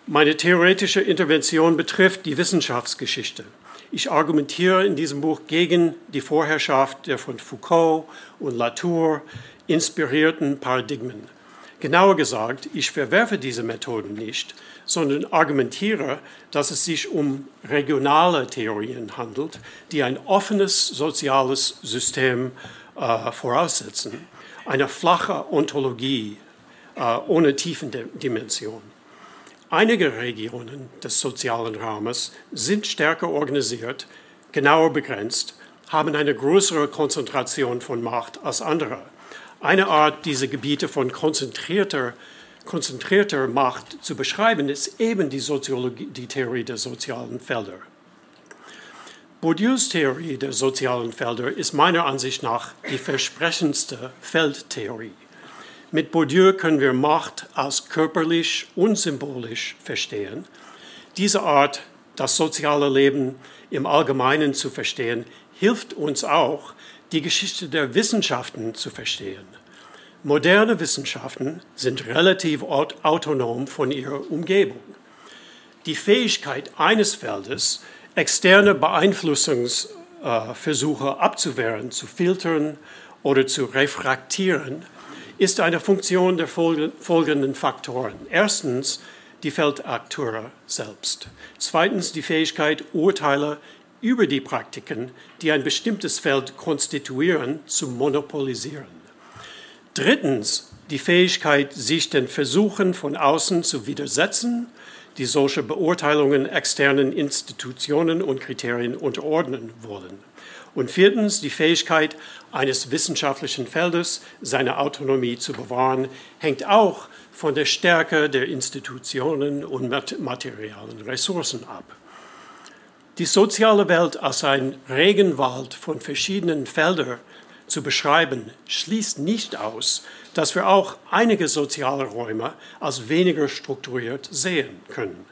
Meine theoretische Intervention betrifft die Wissenschaftsgeschichte. Ich argumentiere in diesem Buch gegen die Vorherrschaft der von Foucault und Latour inspirierten Paradigmen. Genauer gesagt, ich verwerfe diese Methoden nicht, sondern argumentiere, dass es sich um regionale Theorien handelt, die ein offenes soziales System äh, voraussetzen, eine flache Ontologie äh, ohne Tiefendimension. Einige Regionen des sozialen Raumes sind stärker organisiert, genauer begrenzt, haben eine größere Konzentration von Macht als andere. Eine Art, diese Gebiete von konzentrierter, konzentrierter Macht zu beschreiben, ist eben die, Soziologie, die Theorie der sozialen Felder. Bourdieus Theorie der sozialen Felder ist meiner Ansicht nach die versprechendste Feldtheorie. Mit Bourdieu können wir Macht als körperlich und symbolisch verstehen. Diese Art, das soziale Leben im Allgemeinen zu verstehen, hilft uns auch, die Geschichte der Wissenschaften zu verstehen. Moderne Wissenschaften sind relativ autonom von ihrer Umgebung. Die Fähigkeit eines Feldes, externe Beeinflussungsversuche abzuwehren, zu filtern oder zu refraktieren, ist eine Funktion der folgenden Faktoren. Erstens die Feldakteure selbst. Zweitens die Fähigkeit, Urteile über die Praktiken, die ein bestimmtes Feld konstituieren, zu monopolisieren. Drittens die Fähigkeit, sich den Versuchen von außen zu widersetzen, die solche Beurteilungen externen Institutionen und Kriterien unterordnen wollen. Und viertens die Fähigkeit eines wissenschaftlichen Feldes, seine Autonomie zu bewahren, hängt auch von der Stärke der Institutionen und materialen Ressourcen ab. Die soziale Welt als ein Regenwald von verschiedenen Feldern zu beschreiben, schließt nicht aus, dass wir auch einige soziale Räume als weniger strukturiert sehen können.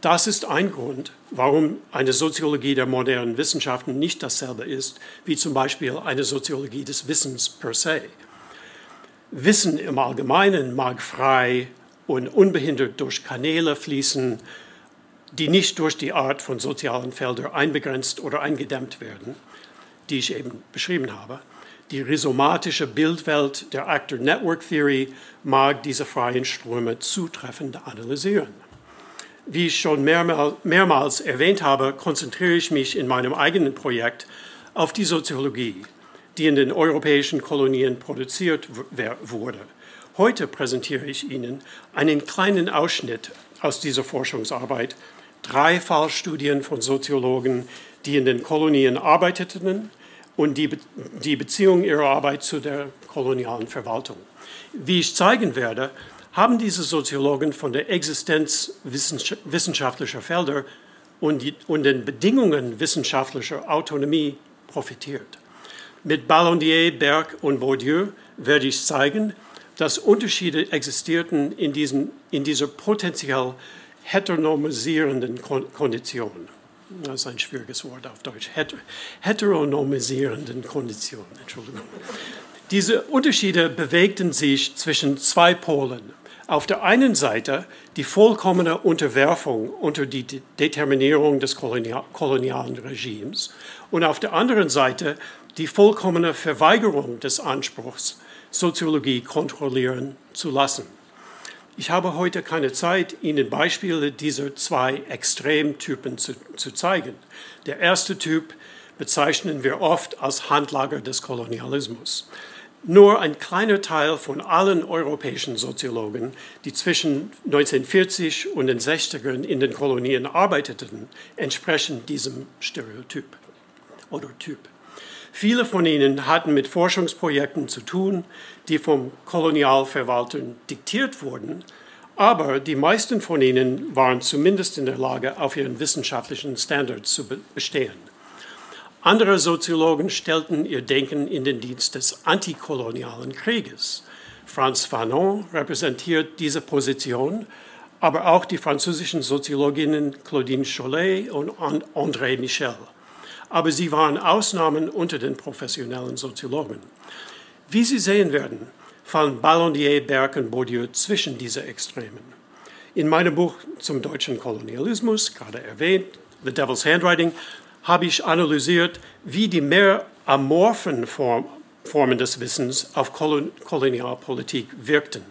Das ist ein Grund, warum eine Soziologie der modernen Wissenschaften nicht dasselbe ist wie zum Beispiel eine Soziologie des Wissens per se. Wissen im Allgemeinen mag frei und unbehindert durch Kanäle fließen, die nicht durch die Art von sozialen Feldern einbegrenzt oder eingedämmt werden, die ich eben beschrieben habe. Die rhizomatische Bildwelt der Actor Network Theory mag diese freien Ströme zutreffend analysieren. Wie ich schon mehrmals erwähnt habe, konzentriere ich mich in meinem eigenen Projekt auf die Soziologie, die in den europäischen Kolonien produziert wurde. Heute präsentiere ich Ihnen einen kleinen Ausschnitt aus dieser Forschungsarbeit drei Fallstudien von Soziologen, die in den Kolonien arbeiteten und die, die Beziehung ihrer Arbeit zu der kolonialen Verwaltung. Wie ich zeigen werde, haben diese Soziologen von der Existenz wissenschaftlicher Felder und, die, und den Bedingungen wissenschaftlicher Autonomie profitiert. Mit Ballondier, Berg und Bourdieu werde ich zeigen, dass Unterschiede existierten in, diesen, in dieser potenziell heteronomisierenden Kondition. Das ist ein schwieriges Wort auf Deutsch. heteronomisierenden Kondition, Entschuldigung. Diese Unterschiede bewegten sich zwischen zwei Polen. Auf der einen Seite die vollkommene Unterwerfung unter die Determinierung des kolonialen Regimes und auf der anderen Seite die vollkommene Verweigerung des Anspruchs, Soziologie kontrollieren zu lassen. Ich habe heute keine Zeit, Ihnen Beispiele dieser zwei Extremtypen zu, zu zeigen. Der erste Typ bezeichnen wir oft als Handlager des Kolonialismus. Nur ein kleiner Teil von allen europäischen Soziologen, die zwischen 1940 und den 60ern in den Kolonien arbeiteten, entsprechen diesem Stereotyp oder Typ. Viele von ihnen hatten mit Forschungsprojekten zu tun, die vom Kolonialverwaltern diktiert wurden, aber die meisten von ihnen waren zumindest in der Lage, auf ihren wissenschaftlichen Standards zu bestehen. Andere Soziologen stellten ihr Denken in den Dienst des antikolonialen Krieges. Franz Fanon repräsentiert diese Position, aber auch die französischen Soziologinnen Claudine Chollet und André Michel aber sie waren Ausnahmen unter den professionellen Soziologen. Wie Sie sehen werden, fallen Ballondier, Berg und Bourdieu zwischen diese Extremen. In meinem Buch zum deutschen Kolonialismus, gerade erwähnt, The Devil's Handwriting, habe ich analysiert, wie die mehr amorphen Formen des Wissens auf Kolonialpolitik wirkten.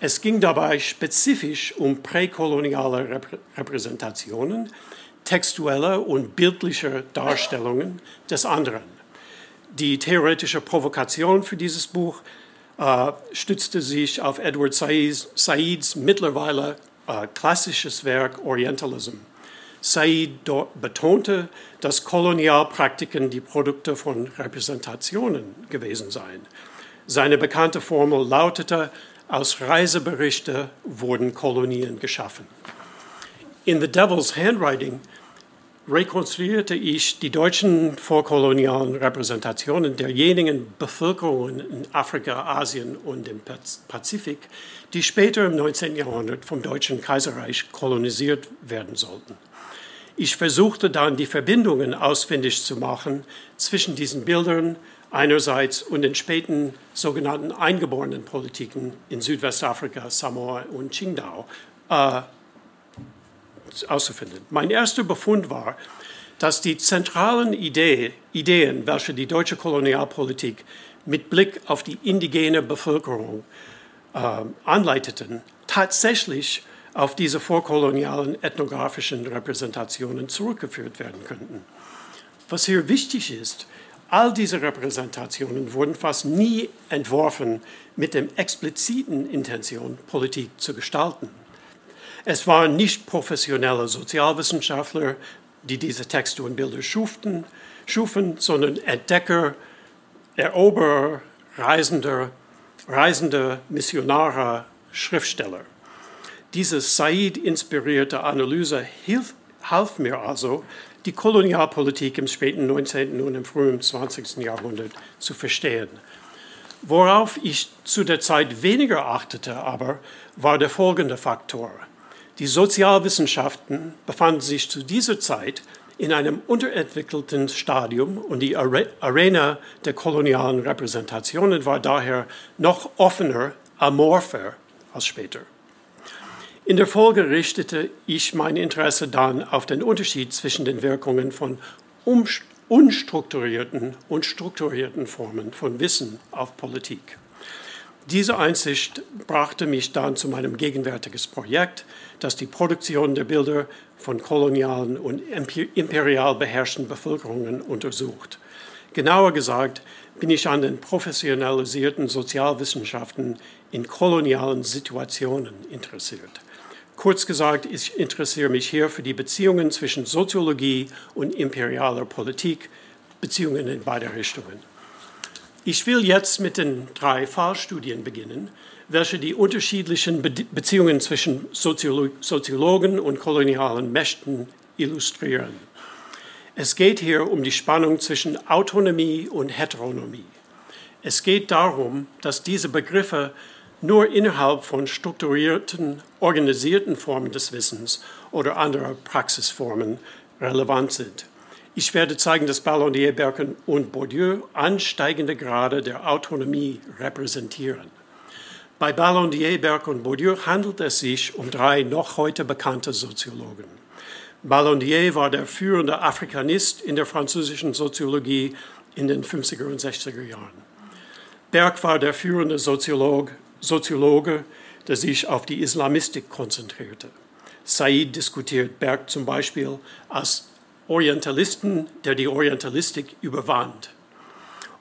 Es ging dabei spezifisch um präkoloniale Repräsentationen, textueller und bildlicher Darstellungen des anderen. Die theoretische Provokation für dieses Buch äh, stützte sich auf Edward Saids, Saids mittlerweile äh, klassisches Werk Orientalism. Said betonte, dass Kolonialpraktiken die Produkte von Repräsentationen gewesen seien. Seine bekannte Formel lautete, aus Reiseberichte wurden Kolonien geschaffen. In The Devil's Handwriting rekonstruierte ich die deutschen vorkolonialen Repräsentationen derjenigen Bevölkerungen in Afrika, Asien und dem Pazifik, die später im 19. Jahrhundert vom Deutschen Kaiserreich kolonisiert werden sollten. Ich versuchte dann die Verbindungen ausfindig zu machen zwischen diesen Bildern einerseits und den späten sogenannten eingeborenen Politiken in Südwestafrika, Samoa und Qingdao äh, auszufinden. Mein erster Befund war, dass die zentralen Idee, Ideen, welche die deutsche Kolonialpolitik mit Blick auf die indigene Bevölkerung äh, anleiteten, tatsächlich auf diese vorkolonialen ethnografischen Repräsentationen zurückgeführt werden könnten. Was hier wichtig ist, all diese Repräsentationen wurden fast nie entworfen mit der expliziten Intention, Politik zu gestalten. Es waren nicht professionelle Sozialwissenschaftler, die diese Texte und Bilder schuften, schufen, sondern Entdecker, Eroberer, Reisender, Reisende, Missionare, Schriftsteller. Diese Said-inspirierte Analyse hilf, half mir also, die Kolonialpolitik im späten 19. und im frühen 20. Jahrhundert zu verstehen. Worauf ich zu der Zeit weniger achtete aber, war der folgende Faktor. Die Sozialwissenschaften befanden sich zu dieser Zeit in einem unterentwickelten Stadium und die Arena der kolonialen Repräsentationen war daher noch offener, amorpher als später. In der Folge richtete ich mein Interesse dann auf den Unterschied zwischen den Wirkungen von unstrukturierten und strukturierten Formen von Wissen auf Politik. Diese Einsicht brachte mich dann zu meinem gegenwärtigen Projekt, das die Produktion der Bilder von kolonialen und imperial beherrschten Bevölkerungen untersucht. Genauer gesagt bin ich an den professionalisierten Sozialwissenschaften in kolonialen Situationen interessiert. Kurz gesagt, ich interessiere mich hier für die Beziehungen zwischen Soziologie und imperialer Politik, Beziehungen in beide Richtungen. Ich will jetzt mit den drei Fallstudien beginnen, welche die unterschiedlichen Be Beziehungen zwischen Soziolo Soziologen und kolonialen Mächten illustrieren. Es geht hier um die Spannung zwischen Autonomie und Heteronomie. Es geht darum, dass diese Begriffe nur innerhalb von strukturierten, organisierten Formen des Wissens oder anderer Praxisformen relevant sind. Ich werde zeigen, dass Ballondier, Berken und Bourdieu ansteigende Grade der Autonomie repräsentieren. Bei Ballondier, Berken und Bourdieu handelt es sich um drei noch heute bekannte Soziologen. Ballondier war der führende Afrikanist in der französischen Soziologie in den 50er und 60er Jahren. Berg war der führende Soziolog, Soziologe, der sich auf die Islamistik konzentrierte. Said diskutiert Berg zum Beispiel als Orientalisten, der die Orientalistik überwand.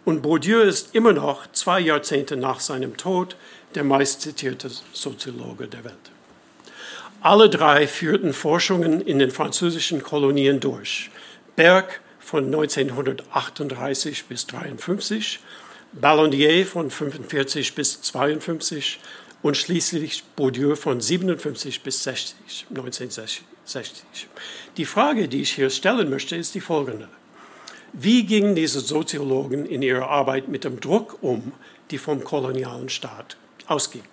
Und Bourdieu ist immer noch, zwei Jahrzehnte nach seinem Tod, der meistzitierte Soziologe der Welt. Alle drei führten Forschungen in den französischen Kolonien durch. Berg von 1938 bis 1953, Ballondier von 1945 bis 1952 und schließlich Bourdieu von 1957 bis 60, 1960. Die Frage, die ich hier stellen möchte, ist die folgende. Wie gingen diese Soziologen in ihrer Arbeit mit dem Druck um, die vom kolonialen Staat ausging?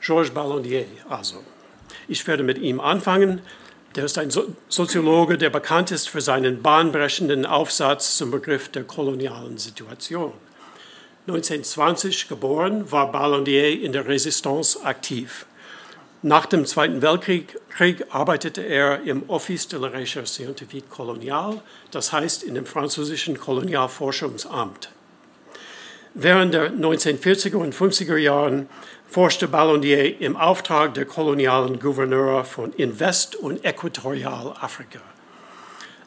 Georges Ballondier also. Ich werde mit ihm anfangen. Der ist ein Soziologe, der bekannt ist für seinen bahnbrechenden Aufsatz zum Begriff der kolonialen Situation. 1920 geboren, war Ballondier in der Resistance aktiv. Nach dem Zweiten Weltkrieg Krieg arbeitete er im Office de la Recherche Scientifique Coloniale, das heißt in dem französischen Kolonialforschungsamt. Während der 1940er und 50er Jahren forschte Ballondier im Auftrag der kolonialen Gouverneure von Invest- und Äquatorialafrika.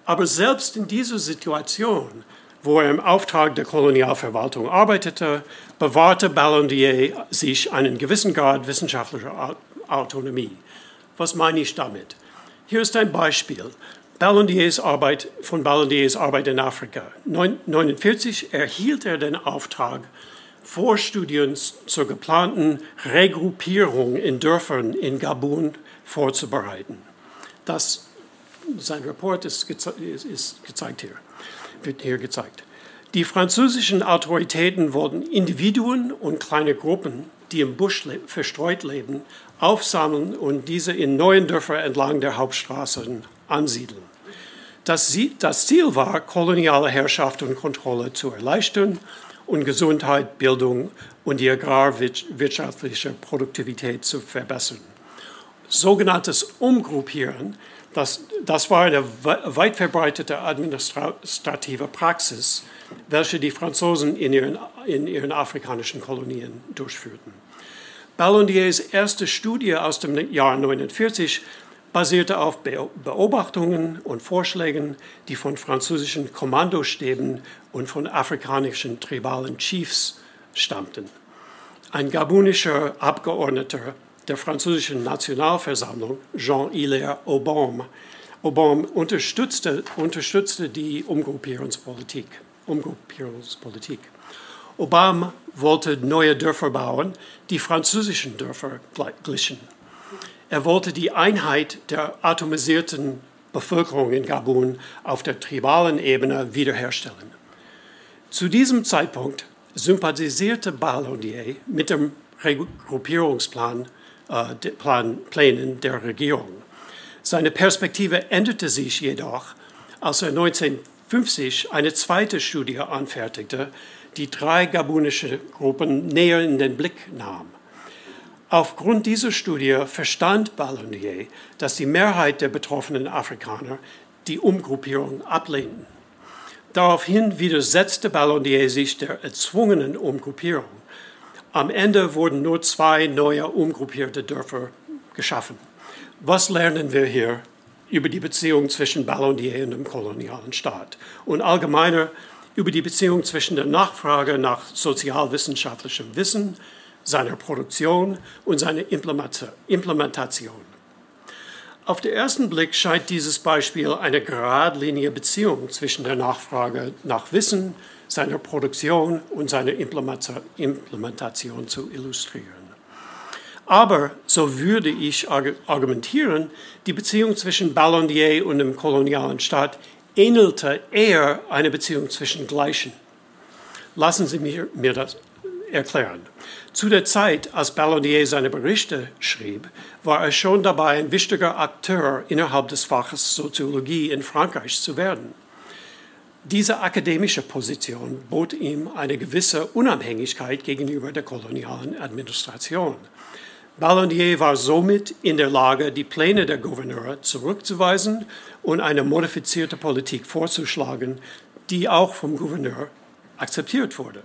Aber selbst in dieser Situation, wo er im Auftrag der Kolonialverwaltung arbeitete, bewahrte Ballondier sich einen gewissen Grad wissenschaftlicher Autonomie. Was meine ich damit? Hier ist ein Beispiel. Ballondiers Arbeit, von Ballondiers Arbeit in Afrika. 1949 erhielt er den Auftrag, Vorstudien zur geplanten Regruppierung in Dörfern in Gabun vorzubereiten. Das, sein Report ist, geze ist gezeigt hier, wird hier gezeigt. Die französischen Autoritäten wollten Individuen und kleine Gruppen, die im Busch le verstreut leben, aufsammeln und diese in neuen Dörfer entlang der Hauptstraßen ansiedeln. Das, Ziel war, koloniale Herrschaft und Kontrolle zu erleichtern und Gesundheit, Bildung und die agrarwirtschaftliche Produktivität zu verbessern. Sogenanntes Umgruppieren, das, das war eine weit verbreitete administrative Praxis, welche die Franzosen in ihren, in ihren afrikanischen Kolonien durchführten. Ballondiers erste Studie aus dem Jahr 1949 basierte auf Beobachtungen und Vorschlägen, die von französischen Kommandostäben und von afrikanischen tribalen Chiefs stammten. Ein gabonischer Abgeordneter der französischen Nationalversammlung, Jean-Hilaire Aubaume, Aubaume unterstützte, unterstützte die Umgruppierungspolitik. Umgruppierungspolitik. Obama wollte neue Dörfer bauen, die französischen Dörfer glichen. Er wollte die Einheit der atomisierten Bevölkerung in Gabun auf der tribalen Ebene wiederherstellen. Zu diesem Zeitpunkt sympathisierte Ballondier mit dem Regruppierungsplan äh, Plan, Plänen der Regierung. Seine Perspektive änderte sich jedoch, als er 1950 eine zweite Studie anfertigte, die drei gabunische Gruppen näher in den Blick nahm. Aufgrund dieser Studie verstand Ballondier, dass die Mehrheit der betroffenen Afrikaner die Umgruppierung ablehnten. Daraufhin widersetzte Ballondier sich der erzwungenen Umgruppierung. Am Ende wurden nur zwei neue umgruppierte Dörfer geschaffen. Was lernen wir hier über die Beziehung zwischen Ballondier und dem kolonialen Staat und allgemeiner über die Beziehung zwischen der Nachfrage nach sozialwissenschaftlichem Wissen, seiner Produktion und seiner Implementation. Auf den ersten Blick scheint dieses Beispiel eine geradlinige Beziehung zwischen der Nachfrage nach Wissen, seiner Produktion und seiner Implementation zu illustrieren. Aber, so würde ich argumentieren, die Beziehung zwischen Ballondier und dem kolonialen Staat ähnelte eher einer Beziehung zwischen Gleichen. Lassen Sie mir, mir das erklären. Zu der Zeit, als Ballondier seine Berichte schrieb, war er schon dabei, ein wichtiger Akteur innerhalb des Faches Soziologie in Frankreich zu werden. Diese akademische Position bot ihm eine gewisse Unabhängigkeit gegenüber der kolonialen Administration. Ballondier war somit in der Lage, die Pläne der Gouverneure zurückzuweisen und eine modifizierte Politik vorzuschlagen, die auch vom Gouverneur akzeptiert wurde.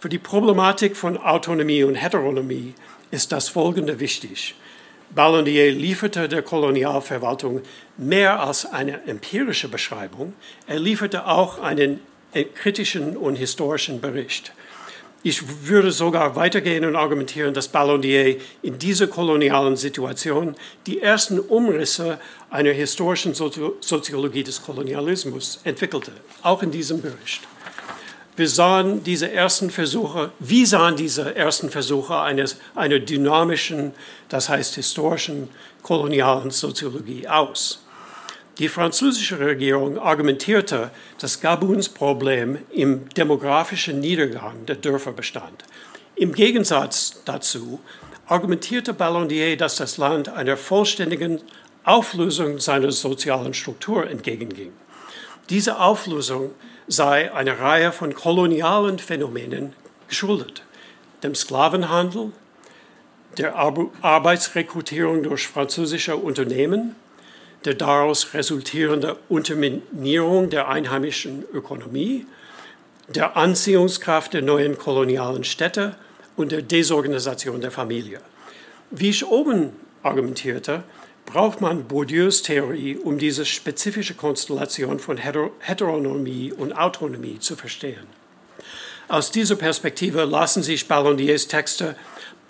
Für die Problematik von Autonomie und Heteronomie ist das Folgende wichtig. Ballandier lieferte der Kolonialverwaltung mehr als eine empirische Beschreibung, er lieferte auch einen kritischen und historischen Bericht. Ich würde sogar weitergehen und argumentieren, dass Ballondier in dieser kolonialen Situation die ersten Umrisse einer historischen Soziologie des Kolonialismus entwickelte, auch in diesem Bericht. Wir sahen diese ersten Versuche, wie sahen diese ersten Versuche eines, einer dynamischen, das heißt historischen kolonialen Soziologie aus? Die französische Regierung argumentierte, dass Gabuns Problem im demografischen Niedergang der Dörfer bestand. Im Gegensatz dazu argumentierte Ballondier, dass das Land einer vollständigen Auflösung seiner sozialen Struktur entgegenging. Diese Auflösung sei einer Reihe von kolonialen Phänomenen geschuldet, dem Sklavenhandel, der Arbeitsrekrutierung durch französische Unternehmen, der daraus resultierenden Unterminierung der einheimischen Ökonomie, der Anziehungskraft der neuen kolonialen Städte und der Desorganisation der Familie. Wie ich oben argumentierte, braucht man Bourdieus Theorie, um diese spezifische Konstellation von Heteronomie und Autonomie zu verstehen. Aus dieser Perspektive lassen sich Ballondiers Texte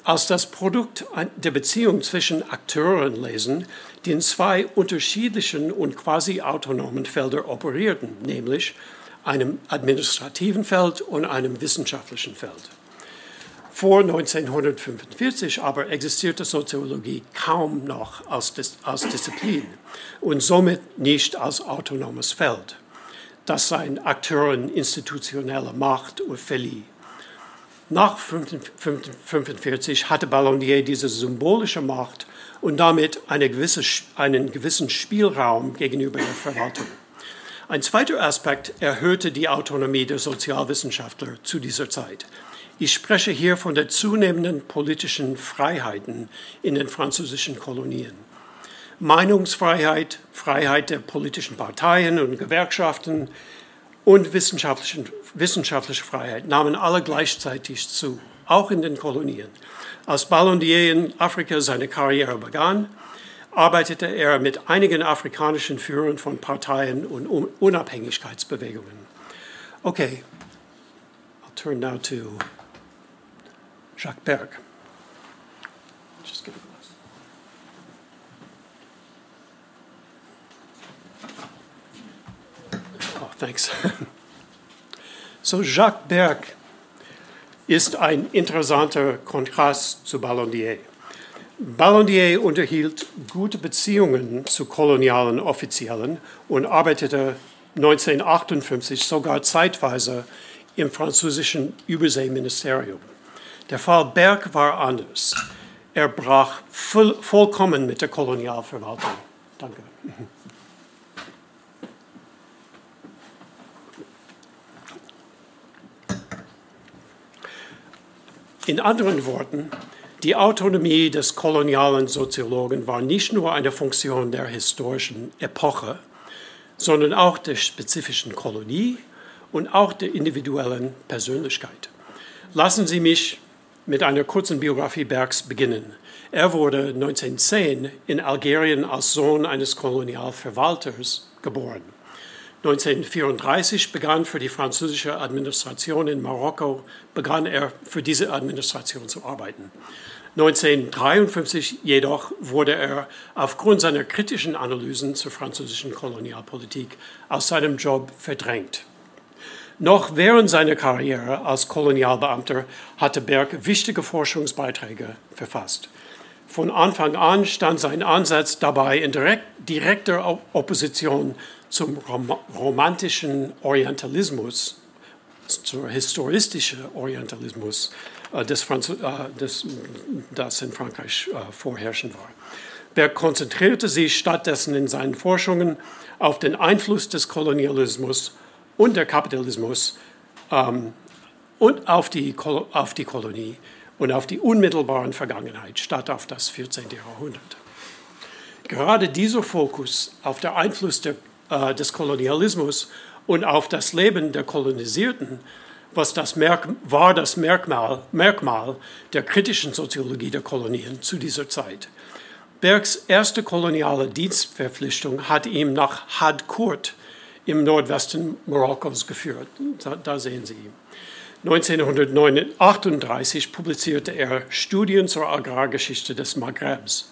als das Produkt der Beziehung zwischen Akteuren lesen, die in zwei unterschiedlichen und quasi autonomen Feldern operierten, nämlich einem administrativen Feld und einem wissenschaftlichen Feld. Vor 1945 aber existierte Soziologie kaum noch als, Dis als Disziplin und somit nicht als autonomes Feld, das seinen Akteuren institutionelle Macht verlieh. Nach 1945 hatte Ballondier diese symbolische Macht und damit eine gewisse, einen gewissen Spielraum gegenüber der Verwaltung. Ein zweiter Aspekt erhöhte die Autonomie der Sozialwissenschaftler zu dieser Zeit. Ich spreche hier von der zunehmenden politischen Freiheiten in den französischen Kolonien. Meinungsfreiheit, Freiheit der politischen Parteien und Gewerkschaften, und wissenschaftliche Freiheit nahmen alle gleichzeitig zu, auch in den Kolonien. Als Ballondier in Afrika seine Karriere begann, arbeitete er mit einigen afrikanischen Führern von Parteien und Unabhängigkeitsbewegungen. Okay, I'll turn now to Jacques Berg. Thanks. So, Jacques Berg ist ein interessanter Kontrast zu Ballondier. Ballondier unterhielt gute Beziehungen zu kolonialen Offiziellen und arbeitete 1958 sogar zeitweise im französischen Überseeministerium. Der Fall Berg war anders. Er brach voll, vollkommen mit der Kolonialverwaltung. Danke. In anderen Worten, die Autonomie des kolonialen Soziologen war nicht nur eine Funktion der historischen Epoche, sondern auch der spezifischen Kolonie und auch der individuellen Persönlichkeit. Lassen Sie mich mit einer kurzen Biografie Bergs beginnen. Er wurde 1910 in Algerien als Sohn eines Kolonialverwalters geboren. 1934 begann für die französische Administration in Marokko, begann er für diese Administration zu arbeiten. 1953 jedoch wurde er aufgrund seiner kritischen Analysen zur französischen Kolonialpolitik aus seinem Job verdrängt. Noch während seiner Karriere als Kolonialbeamter hatte Berg wichtige Forschungsbeiträge verfasst. Von Anfang an stand sein Ansatz dabei in direkt, direkter Opposition zum romantischen Orientalismus, zum historistischen Orientalismus, äh, des Franz äh, des, das in Frankreich äh, vorherrschend war. Er konzentrierte sich stattdessen in seinen Forschungen auf den Einfluss des Kolonialismus und der Kapitalismus ähm, und auf die, auf die Kolonie und auf die unmittelbaren Vergangenheit statt auf das 14. Jahrhundert. Gerade dieser Fokus auf den Einfluss der äh, des Kolonialismus und auf das Leben der Kolonisierten was das Merk war das Merkmal, Merkmal der kritischen Soziologie der Kolonien zu dieser Zeit. Bergs erste koloniale Dienstverpflichtung hat ihm nach Hadkurt im Nordwesten Marokkos geführt. Da, da sehen Sie ihn. 1938 publizierte er Studien zur Agrargeschichte des Maghrebs.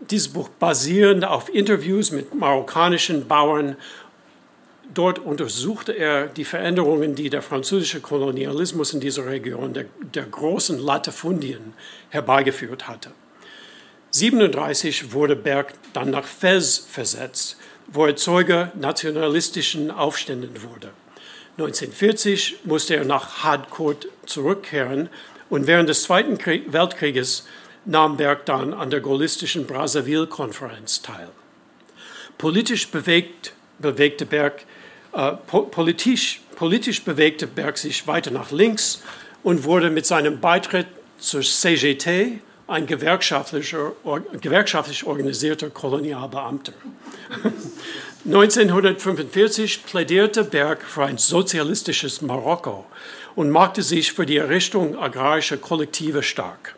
Dieses Buch basierend auf Interviews mit marokkanischen Bauern. Dort untersuchte er die Veränderungen, die der französische Kolonialismus in dieser Region der, der großen Latifundien herbeigeführt hatte. 1937 wurde Berg dann nach Fez versetzt, wo er Zeuge nationalistischen Aufständen wurde. 1940 musste er nach Hadkot zurückkehren und während des Zweiten Krieg Weltkrieges nahm Berg dann an der gaullistischen Brazzaville-Konferenz teil. Politisch bewegt, bewegte Berg, äh, po politisch, politisch bewegte Berg sich weiter nach links und wurde mit seinem Beitritt zur CGT ein gewerkschaftlich, gewerkschaftlich organisierter Kolonialbeamter. 1945 plädierte Berg für ein sozialistisches Marokko und machte sich für die Errichtung agrarischer Kollektive stark.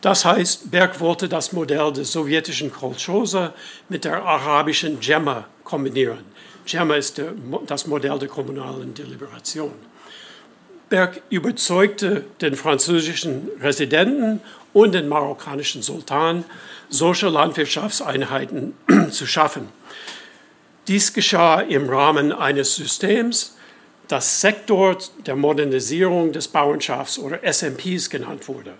Das heißt, Berg wollte das Modell des sowjetischen Kolchose mit der arabischen Djemma kombinieren. Djemma ist der, das Modell der kommunalen Deliberation. Berg überzeugte den französischen Residenten und den marokkanischen Sultan, solche Landwirtschaftseinheiten zu schaffen. Dies geschah im Rahmen eines Systems, das Sektor der Modernisierung des Bauernschafts oder SMPs genannt wurde.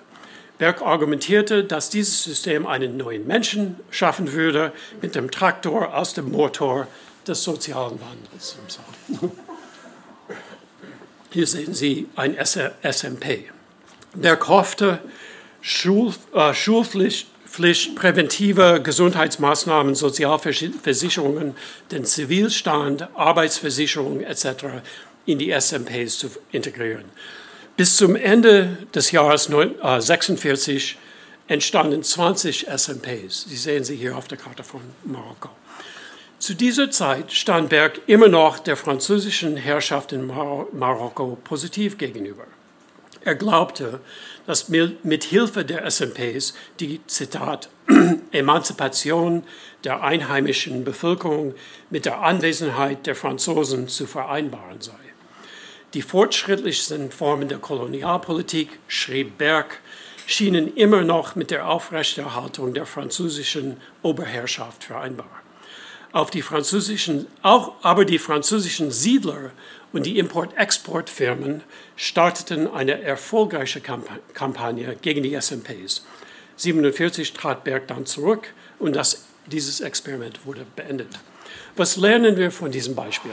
Berg argumentierte, dass dieses System einen neuen Menschen schaffen würde mit dem Traktor aus dem Motor des sozialen Wandels. Hier sehen Sie ein SMP. Der hoffte, Schul, äh, Schulpflicht, präventive Gesundheitsmaßnahmen, Sozialversicherungen, den Zivilstand, Arbeitsversicherung etc. in die SMPs zu integrieren. Bis zum Ende des Jahres 1946 äh, entstanden 20 SMPs. Sie sehen sie hier auf der Karte von Marokko. Zu dieser Zeit stand Berg immer noch der französischen Herrschaft in Mar Marokko positiv gegenüber. Er glaubte, dass mit Hilfe der SMPs die, Zitat, Emanzipation der einheimischen Bevölkerung mit der Anwesenheit der Franzosen zu vereinbaren sei. Die fortschrittlichsten Formen der Kolonialpolitik, schrieb Berg, schienen immer noch mit der Aufrechterhaltung der französischen Oberherrschaft vereinbar auf die französischen, auch, aber die französischen Siedler und die Import-Export-Firmen starteten eine erfolgreiche Kampagne gegen die SMPs. 1947 trat Berg dann zurück und das, dieses Experiment wurde beendet. Was lernen wir von diesem Beispiel?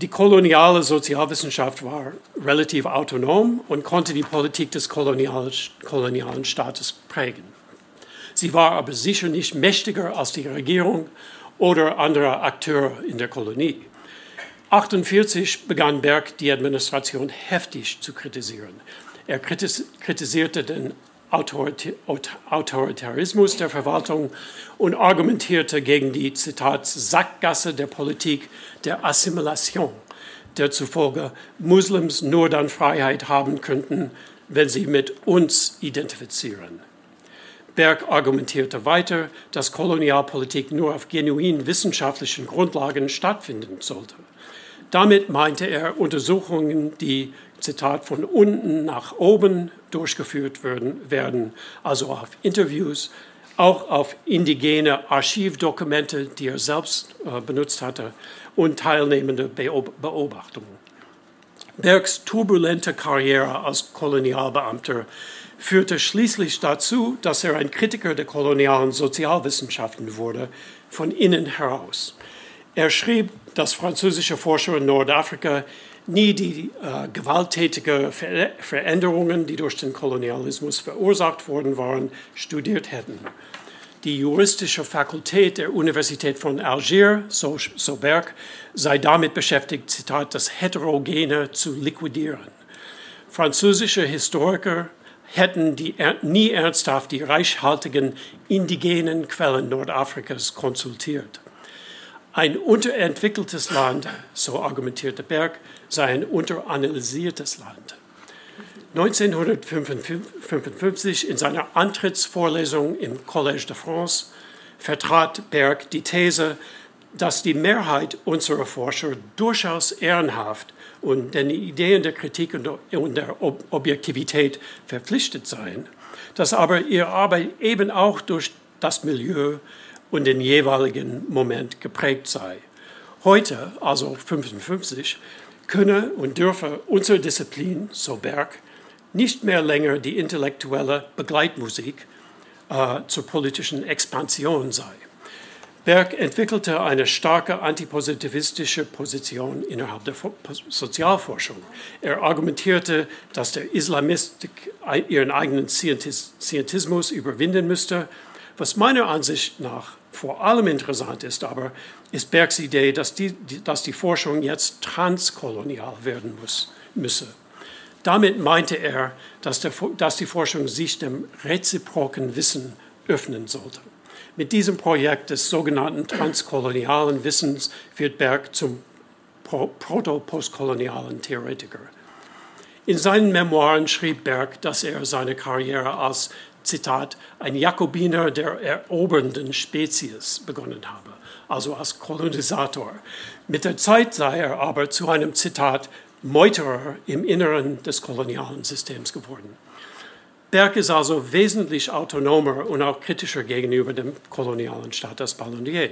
Die koloniale Sozialwissenschaft war relativ autonom und konnte die Politik des kolonialen Staates prägen. Sie war aber sicher nicht mächtiger als die Regierung oder anderer Akteure in der Kolonie. 1948 begann Berg die Administration heftig zu kritisieren. Er kritisierte den Autoritarismus der Verwaltung und argumentierte gegen die, Zitat, Sackgasse der Politik der Assimilation, der zufolge Muslims nur dann Freiheit haben könnten, wenn sie mit uns identifizieren. Berg argumentierte weiter, dass Kolonialpolitik nur auf genuin wissenschaftlichen Grundlagen stattfinden sollte. Damit meinte er Untersuchungen, die, Zitat, von unten nach oben durchgeführt werden, also auf Interviews, auch auf indigene Archivdokumente, die er selbst äh, benutzt hatte, und teilnehmende Beobachtungen. Bergs turbulente Karriere als Kolonialbeamter führte schließlich dazu, dass er ein Kritiker der kolonialen Sozialwissenschaften wurde, von innen heraus. Er schrieb, dass französische Forscher in Nordafrika nie die äh, gewalttätigen Ver Veränderungen, die durch den Kolonialismus verursacht worden waren, studiert hätten. Die juristische Fakultät der Universität von Algier, so, so Berg, sei damit beschäftigt, Zitat, das Heterogene zu liquidieren. Französische Historiker hätten die, nie ernsthaft die reichhaltigen indigenen Quellen Nordafrikas konsultiert. Ein unterentwickeltes Land, so argumentierte Berg, sei ein unteranalysiertes Land. 1955 in seiner Antrittsvorlesung im Collège de France vertrat Berg die These, dass die Mehrheit unserer Forscher durchaus ehrenhaft und den Ideen der Kritik und der Objektivität verpflichtet seien, dass aber ihre Arbeit eben auch durch das Milieu und den jeweiligen Moment geprägt sei. Heute, also 55, könne und dürfe unsere Disziplin, so Berg, nicht mehr länger die intellektuelle Begleitmusik äh, zur politischen Expansion sei. Berg entwickelte eine starke antipositivistische Position innerhalb der Sozialforschung. Er argumentierte, dass der Islamistik ihren eigenen Scientismus überwinden müsste. Was meiner Ansicht nach vor allem interessant ist aber, ist Bergs Idee, dass die, dass die Forschung jetzt transkolonial werden muss, müsse. Damit meinte er, dass, der, dass die Forschung sich dem reziproken Wissen öffnen sollte. Mit diesem Projekt des sogenannten transkolonialen Wissens wird Berg zum proto-postkolonialen Theoretiker. In seinen Memoiren schrieb Berg, dass er seine Karriere als, Zitat, ein Jakobiner der erobernden Spezies begonnen habe, also als Kolonisator. Mit der Zeit sei er aber zu einem, Zitat, Meuterer im Inneren des kolonialen Systems geworden. Berg ist also wesentlich autonomer und auch kritischer gegenüber dem kolonialen Staat als Ballondier.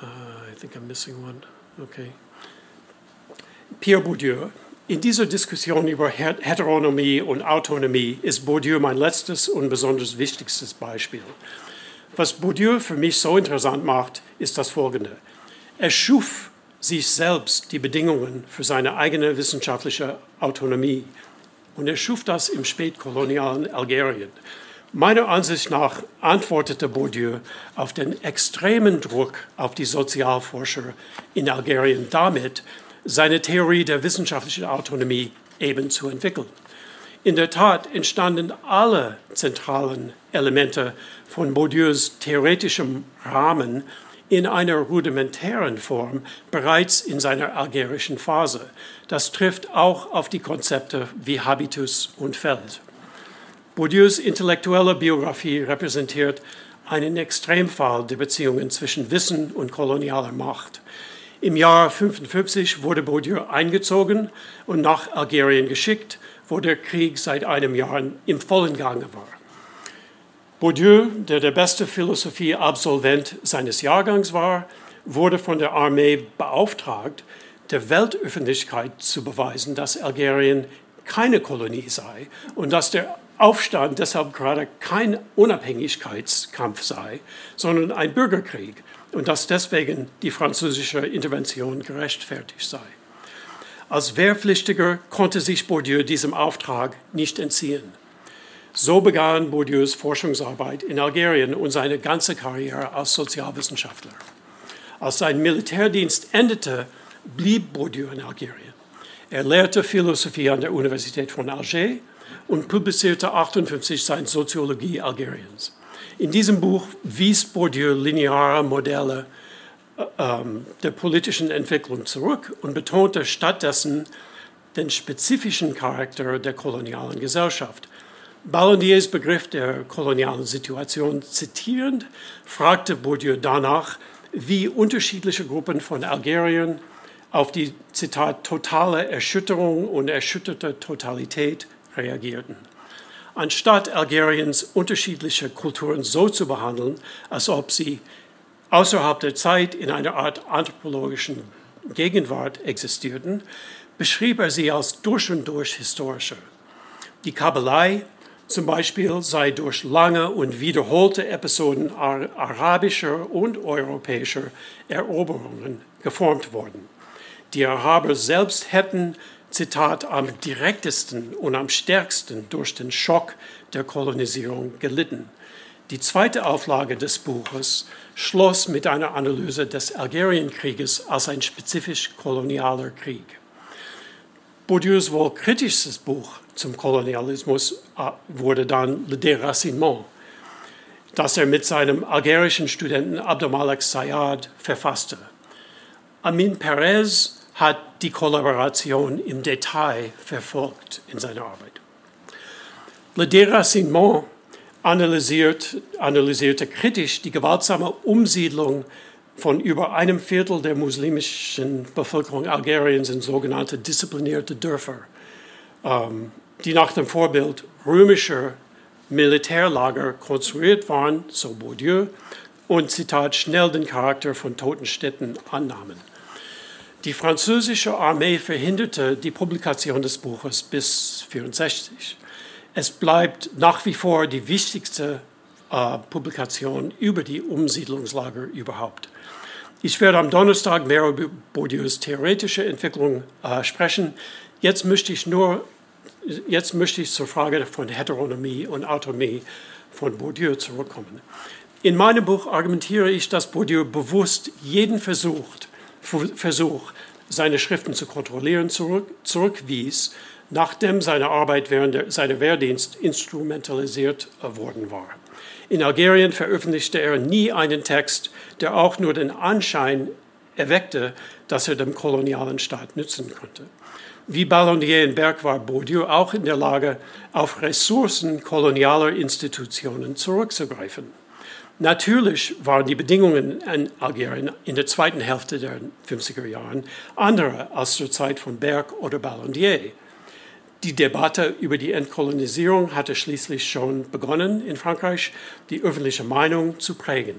Uh, I think I'm missing one. Okay. Pierre Bourdieu. In dieser Diskussion über Heteronomie und Autonomie ist Bourdieu mein letztes und besonders wichtigstes Beispiel. Was Bourdieu für mich so interessant macht, ist das Folgende. Er schuf sich selbst die Bedingungen für seine eigene wissenschaftliche Autonomie. Und er schuf das im spätkolonialen Algerien. Meiner Ansicht nach antwortete Bourdieu auf den extremen Druck auf die Sozialforscher in Algerien damit, seine Theorie der wissenschaftlichen Autonomie eben zu entwickeln. In der Tat entstanden alle zentralen Elemente von Bourdieus theoretischem Rahmen in einer rudimentären Form bereits in seiner algerischen Phase. Das trifft auch auf die Konzepte wie Habitus und Feld. Bourdieus intellektuelle Biografie repräsentiert einen Extremfall der Beziehungen zwischen Wissen und kolonialer Macht. Im Jahr 1955 wurde Bourdieu eingezogen und nach Algerien geschickt, wo der Krieg seit einem Jahr im vollen Gange war. Bourdieu, der der beste Philosophie-Absolvent seines Jahrgangs war, wurde von der Armee beauftragt, der Weltöffentlichkeit zu beweisen, dass Algerien keine Kolonie sei und dass der Aufstand deshalb gerade kein Unabhängigkeitskampf sei, sondern ein Bürgerkrieg und dass deswegen die französische Intervention gerechtfertigt sei. Als Wehrpflichtiger konnte sich Bourdieu diesem Auftrag nicht entziehen. So begann Bourdieus Forschungsarbeit in Algerien und seine ganze Karriere als Sozialwissenschaftler. Als sein Militärdienst endete, blieb Bourdieu in Algerien. Er lehrte Philosophie an der Universität von Alger und publizierte 1958 seine Soziologie Algeriens. In diesem Buch wies Bourdieu lineare Modelle äh, ähm, der politischen Entwicklung zurück und betonte stattdessen den spezifischen Charakter der kolonialen Gesellschaft Ballandiers Begriff der kolonialen Situation zitierend, fragte Bourdieu danach, wie unterschiedliche Gruppen von Algerien auf die, Zitat, totale Erschütterung und erschütterte Totalität reagierten. Anstatt Algeriens unterschiedliche Kulturen so zu behandeln, als ob sie außerhalb der Zeit in einer Art anthropologischen Gegenwart existierten, beschrieb er sie als durch und durch historische. Die Kabelei zum Beispiel sei durch lange und wiederholte Episoden arabischer und europäischer Eroberungen geformt worden. Die Araber selbst hätten, Zitat, am direktesten und am stärksten durch den Schock der Kolonisierung gelitten. Die zweite Auflage des Buches schloss mit einer Analyse des Algerienkrieges als ein spezifisch kolonialer Krieg. Bourdieus wohl kritischstes Buch zum Kolonialismus äh, wurde dann Le Déracinement. das er mit seinem algerischen Studenten Abdelmalek Sayad verfasste. Amin Perez hat die Kollaboration im Detail verfolgt in seiner Arbeit. Le Déracinement analysiert, analysierte kritisch die gewaltsame Umsiedlung von über einem Viertel der muslimischen Bevölkerung Algeriens in sogenannte disziplinierte Dörfer, ähm, die nach dem Vorbild römischer Militärlager konstruiert waren, so Bourdieu, und Zitat schnell den Charakter von toten Städten annahmen. Die französische Armee verhinderte die Publikation des Buches bis 1964. Es bleibt nach wie vor die wichtigste äh, Publikation über die Umsiedlungslager überhaupt. Ich werde am Donnerstag mehr über Bourdieus theoretische Entwicklung äh, sprechen. Jetzt möchte ich nur jetzt möchte ich zur Frage von Heteronomie und Autonomie von Bourdieu zurückkommen. In meinem Buch argumentiere ich, dass Bourdieu bewusst jeden Versuch, Versuch seine Schriften zu kontrollieren, zurück, zurückwies, nachdem seine Arbeit während seiner Wehrdienst instrumentalisiert worden war. In Algerien veröffentlichte er nie einen Text, der auch nur den Anschein erweckte, dass er dem kolonialen Staat nützen könnte. Wie Ballondier in Berg war Bourdieu auch in der Lage, auf Ressourcen kolonialer Institutionen zurückzugreifen. Natürlich waren die Bedingungen in Algerien in der zweiten Hälfte der 50er Jahre andere als zur Zeit von Berg oder Ballondier. Die Debatte über die Entkolonisierung hatte schließlich schon begonnen in Frankreich, die öffentliche Meinung zu prägen.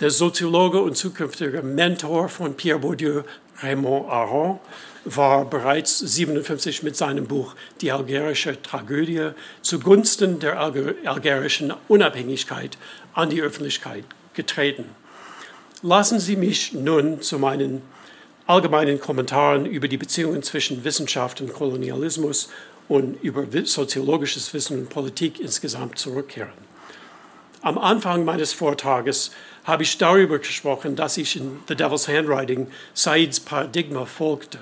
Der Soziologe und zukünftige Mentor von Pierre Bourdieu, Raymond Aron, war bereits 1957 mit seinem Buch Die algerische Tragödie zugunsten der algerischen Unabhängigkeit an die Öffentlichkeit getreten. Lassen Sie mich nun zu meinen allgemeinen Kommentaren über die Beziehungen zwischen Wissenschaft und Kolonialismus und über soziologisches Wissen und Politik insgesamt zurückkehren. Am Anfang meines Vortrages habe ich darüber gesprochen, dass ich in The Devil's Handwriting Saids Paradigma folgte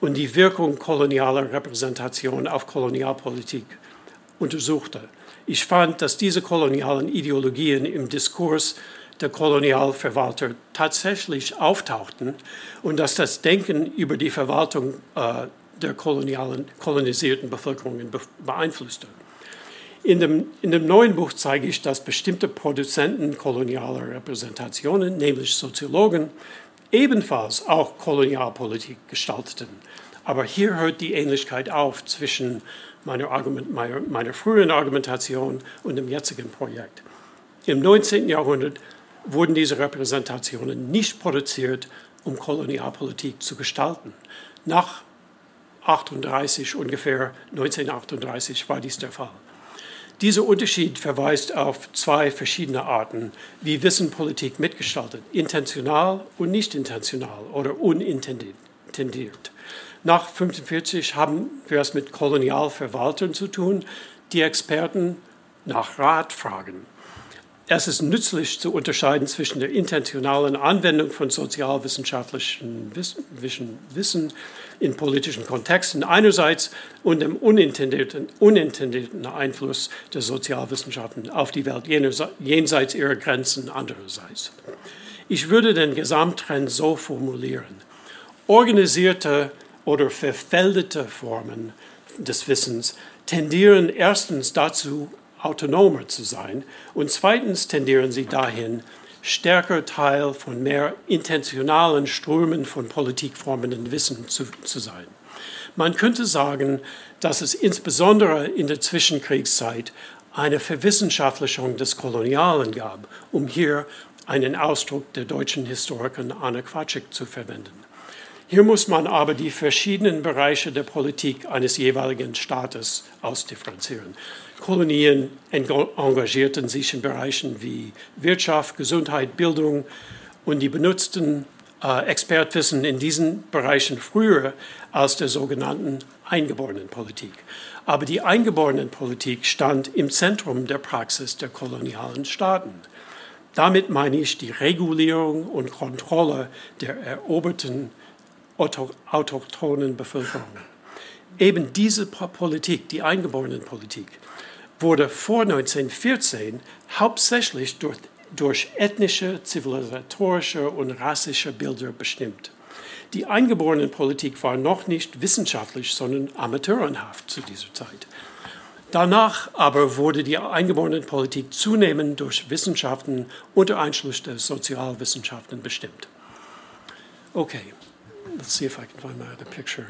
und die Wirkung kolonialer Repräsentation auf Kolonialpolitik untersuchte. Ich fand, dass diese kolonialen Ideologien im Diskurs der Kolonialverwalter tatsächlich auftauchten und dass das Denken über die Verwaltung äh, der kolonialen, kolonisierten Bevölkerungen beeinflusste. In dem, in dem neuen Buch zeige ich, dass bestimmte Produzenten kolonialer Repräsentationen, nämlich Soziologen, ebenfalls auch Kolonialpolitik gestalteten. Aber hier hört die Ähnlichkeit auf zwischen meiner, Argument, meiner, meiner früheren Argumentation und dem jetzigen Projekt. Im 19. Jahrhundert wurden diese Repräsentationen nicht produziert, um Kolonialpolitik zu gestalten. Nach 38 ungefähr 1938 war dies der Fall. Dieser Unterschied verweist auf zwei verschiedene Arten, wie Wissen Politik mitgestaltet, intentional und nicht intentional oder unintendiert. Nach 1945 haben wir es mit Kolonialverwaltern zu tun, die Experten nach Rat fragen. Es ist nützlich zu unterscheiden zwischen der intentionalen Anwendung von sozialwissenschaftlichen Wissen in politischen Kontexten einerseits und dem unintendierten, unintendierten Einfluss der Sozialwissenschaften auf die Welt jenseits ihrer Grenzen andererseits. Ich würde den Gesamttrend so formulieren. Organisierte oder verfeldete Formen des Wissens tendieren erstens dazu, autonomer zu sein und zweitens tendieren sie dahin, stärker Teil von mehr intentionalen Strömen von politikformenden Wissen zu, zu sein. Man könnte sagen, dass es insbesondere in der Zwischenkriegszeit eine Verwissenschaftlichung des Kolonialen gab, um hier einen Ausdruck der deutschen Historikerin Anne Quatschik zu verwenden. Hier muss man aber die verschiedenen Bereiche der Politik eines jeweiligen Staates ausdifferenzieren. Kolonien engagierten sich in Bereichen wie Wirtschaft, Gesundheit, Bildung und die benutzten äh, Expertwissen in diesen Bereichen früher als der sogenannten eingeborenen Politik. Aber die eingeborenen Politik stand im Zentrum der Praxis der kolonialen Staaten. Damit meine ich die Regulierung und Kontrolle der eroberten autochthonen Bevölkerung. Eben diese Politik, die eingeborenen Politik, wurde vor 1914 hauptsächlich durch, durch ethnische, zivilisatorische und rassische Bilder bestimmt. Die Eingeborenenpolitik war noch nicht wissenschaftlich, sondern amateurenhaft zu dieser Zeit. Danach aber wurde die Eingeborenenpolitik zunehmend durch Wissenschaften unter Einschluss der Sozialwissenschaften bestimmt. Okay, let's see if I can find my other picture.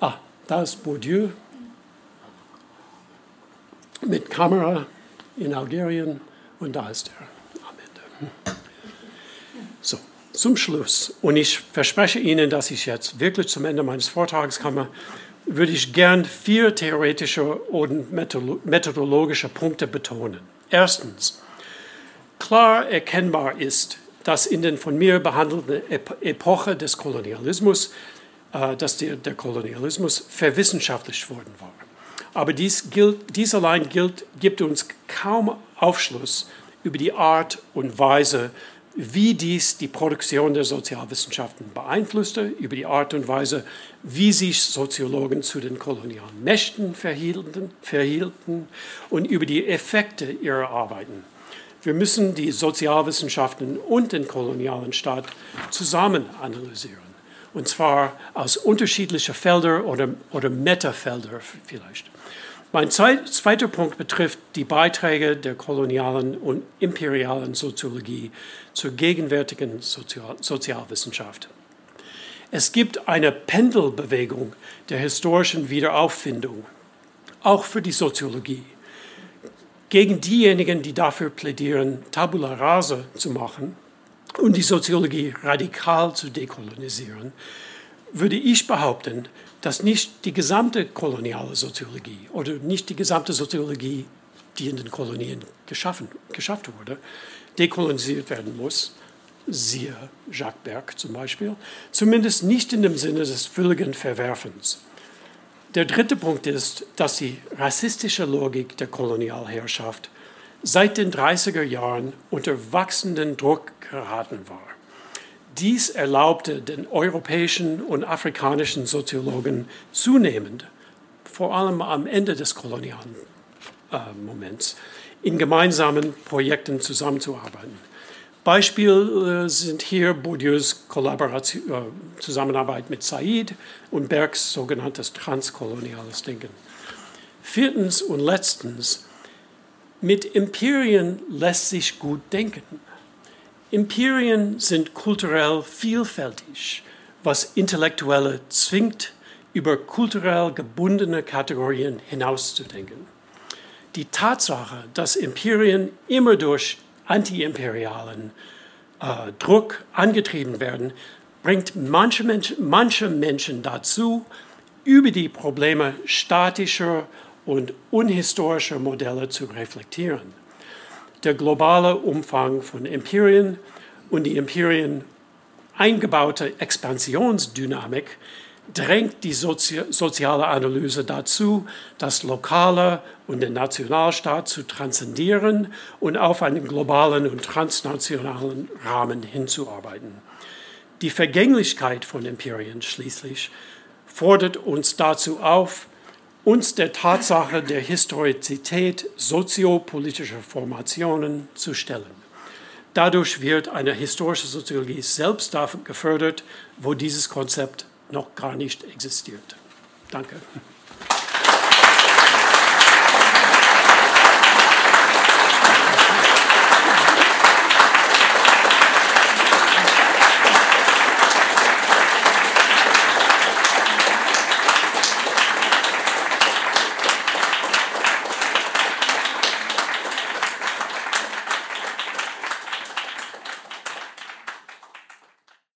Ah, da ist Bourdieu mit Kamera in Algerien und da ist er am Ende. So, zum Schluss, und ich verspreche Ihnen, dass ich jetzt wirklich zum Ende meines Vortrags komme, würde ich gern vier theoretische und methodologische Punkte betonen. Erstens, klar erkennbar ist, dass in den von mir behandelten Epoche des Kolonialismus, äh, dass der, der Kolonialismus verwissenschaftlicht worden war. Aber dies, gilt, dies allein gilt, gibt uns kaum Aufschluss über die Art und Weise, wie dies die Produktion der Sozialwissenschaften beeinflusste, über die Art und Weise, wie sich Soziologen zu den kolonialen Mächten verhielten, verhielten und über die Effekte ihrer Arbeiten. Wir müssen die Sozialwissenschaften und den kolonialen Staat zusammen analysieren. Und zwar aus unterschiedlichen Feldern oder, oder Metafelder vielleicht. Mein zweiter Punkt betrifft die Beiträge der kolonialen und imperialen Soziologie zur gegenwärtigen Sozial Sozialwissenschaft. Es gibt eine Pendelbewegung der historischen Wiederauffindung, auch für die Soziologie. Gegen diejenigen, die dafür plädieren, Tabula rasa zu machen und die Soziologie radikal zu dekolonisieren, würde ich behaupten, dass nicht die gesamte koloniale Soziologie oder nicht die gesamte Soziologie, die in den Kolonien geschaffen, geschafft wurde, dekolonisiert werden muss, siehe Jacques Berg zum Beispiel, zumindest nicht in dem Sinne des völligen Verwerfens. Der dritte Punkt ist, dass die rassistische Logik der Kolonialherrschaft seit den 30er Jahren unter wachsenden Druck geraten war. Dies erlaubte den europäischen und afrikanischen Soziologen zunehmend, vor allem am Ende des kolonialen äh, Moments, in gemeinsamen Projekten zusammenzuarbeiten. Beispiele sind hier Bourdieus Kollaboration, äh, Zusammenarbeit mit Said und Bergs sogenanntes transkoloniales Denken. Viertens und letztens, mit Imperien lässt sich gut denken. Imperien sind kulturell vielfältig, was Intellektuelle zwingt, über kulturell gebundene Kategorien hinauszudenken. Die Tatsache, dass Imperien immer durch antiimperialen äh, Druck angetrieben werden, bringt manche Menschen, manche Menschen dazu, über die Probleme statischer und unhistorischer Modelle zu reflektieren. Der globale Umfang von Imperien und die Imperien eingebaute Expansionsdynamik drängt die Sozi soziale Analyse dazu, das Lokale und den Nationalstaat zu transzendieren und auf einen globalen und transnationalen Rahmen hinzuarbeiten. Die Vergänglichkeit von Imperien schließlich fordert uns dazu auf, uns der Tatsache der Historizität soziopolitischer Formationen zu stellen. Dadurch wird eine historische Soziologie selbst gefördert, wo dieses Konzept noch gar nicht existiert. Danke.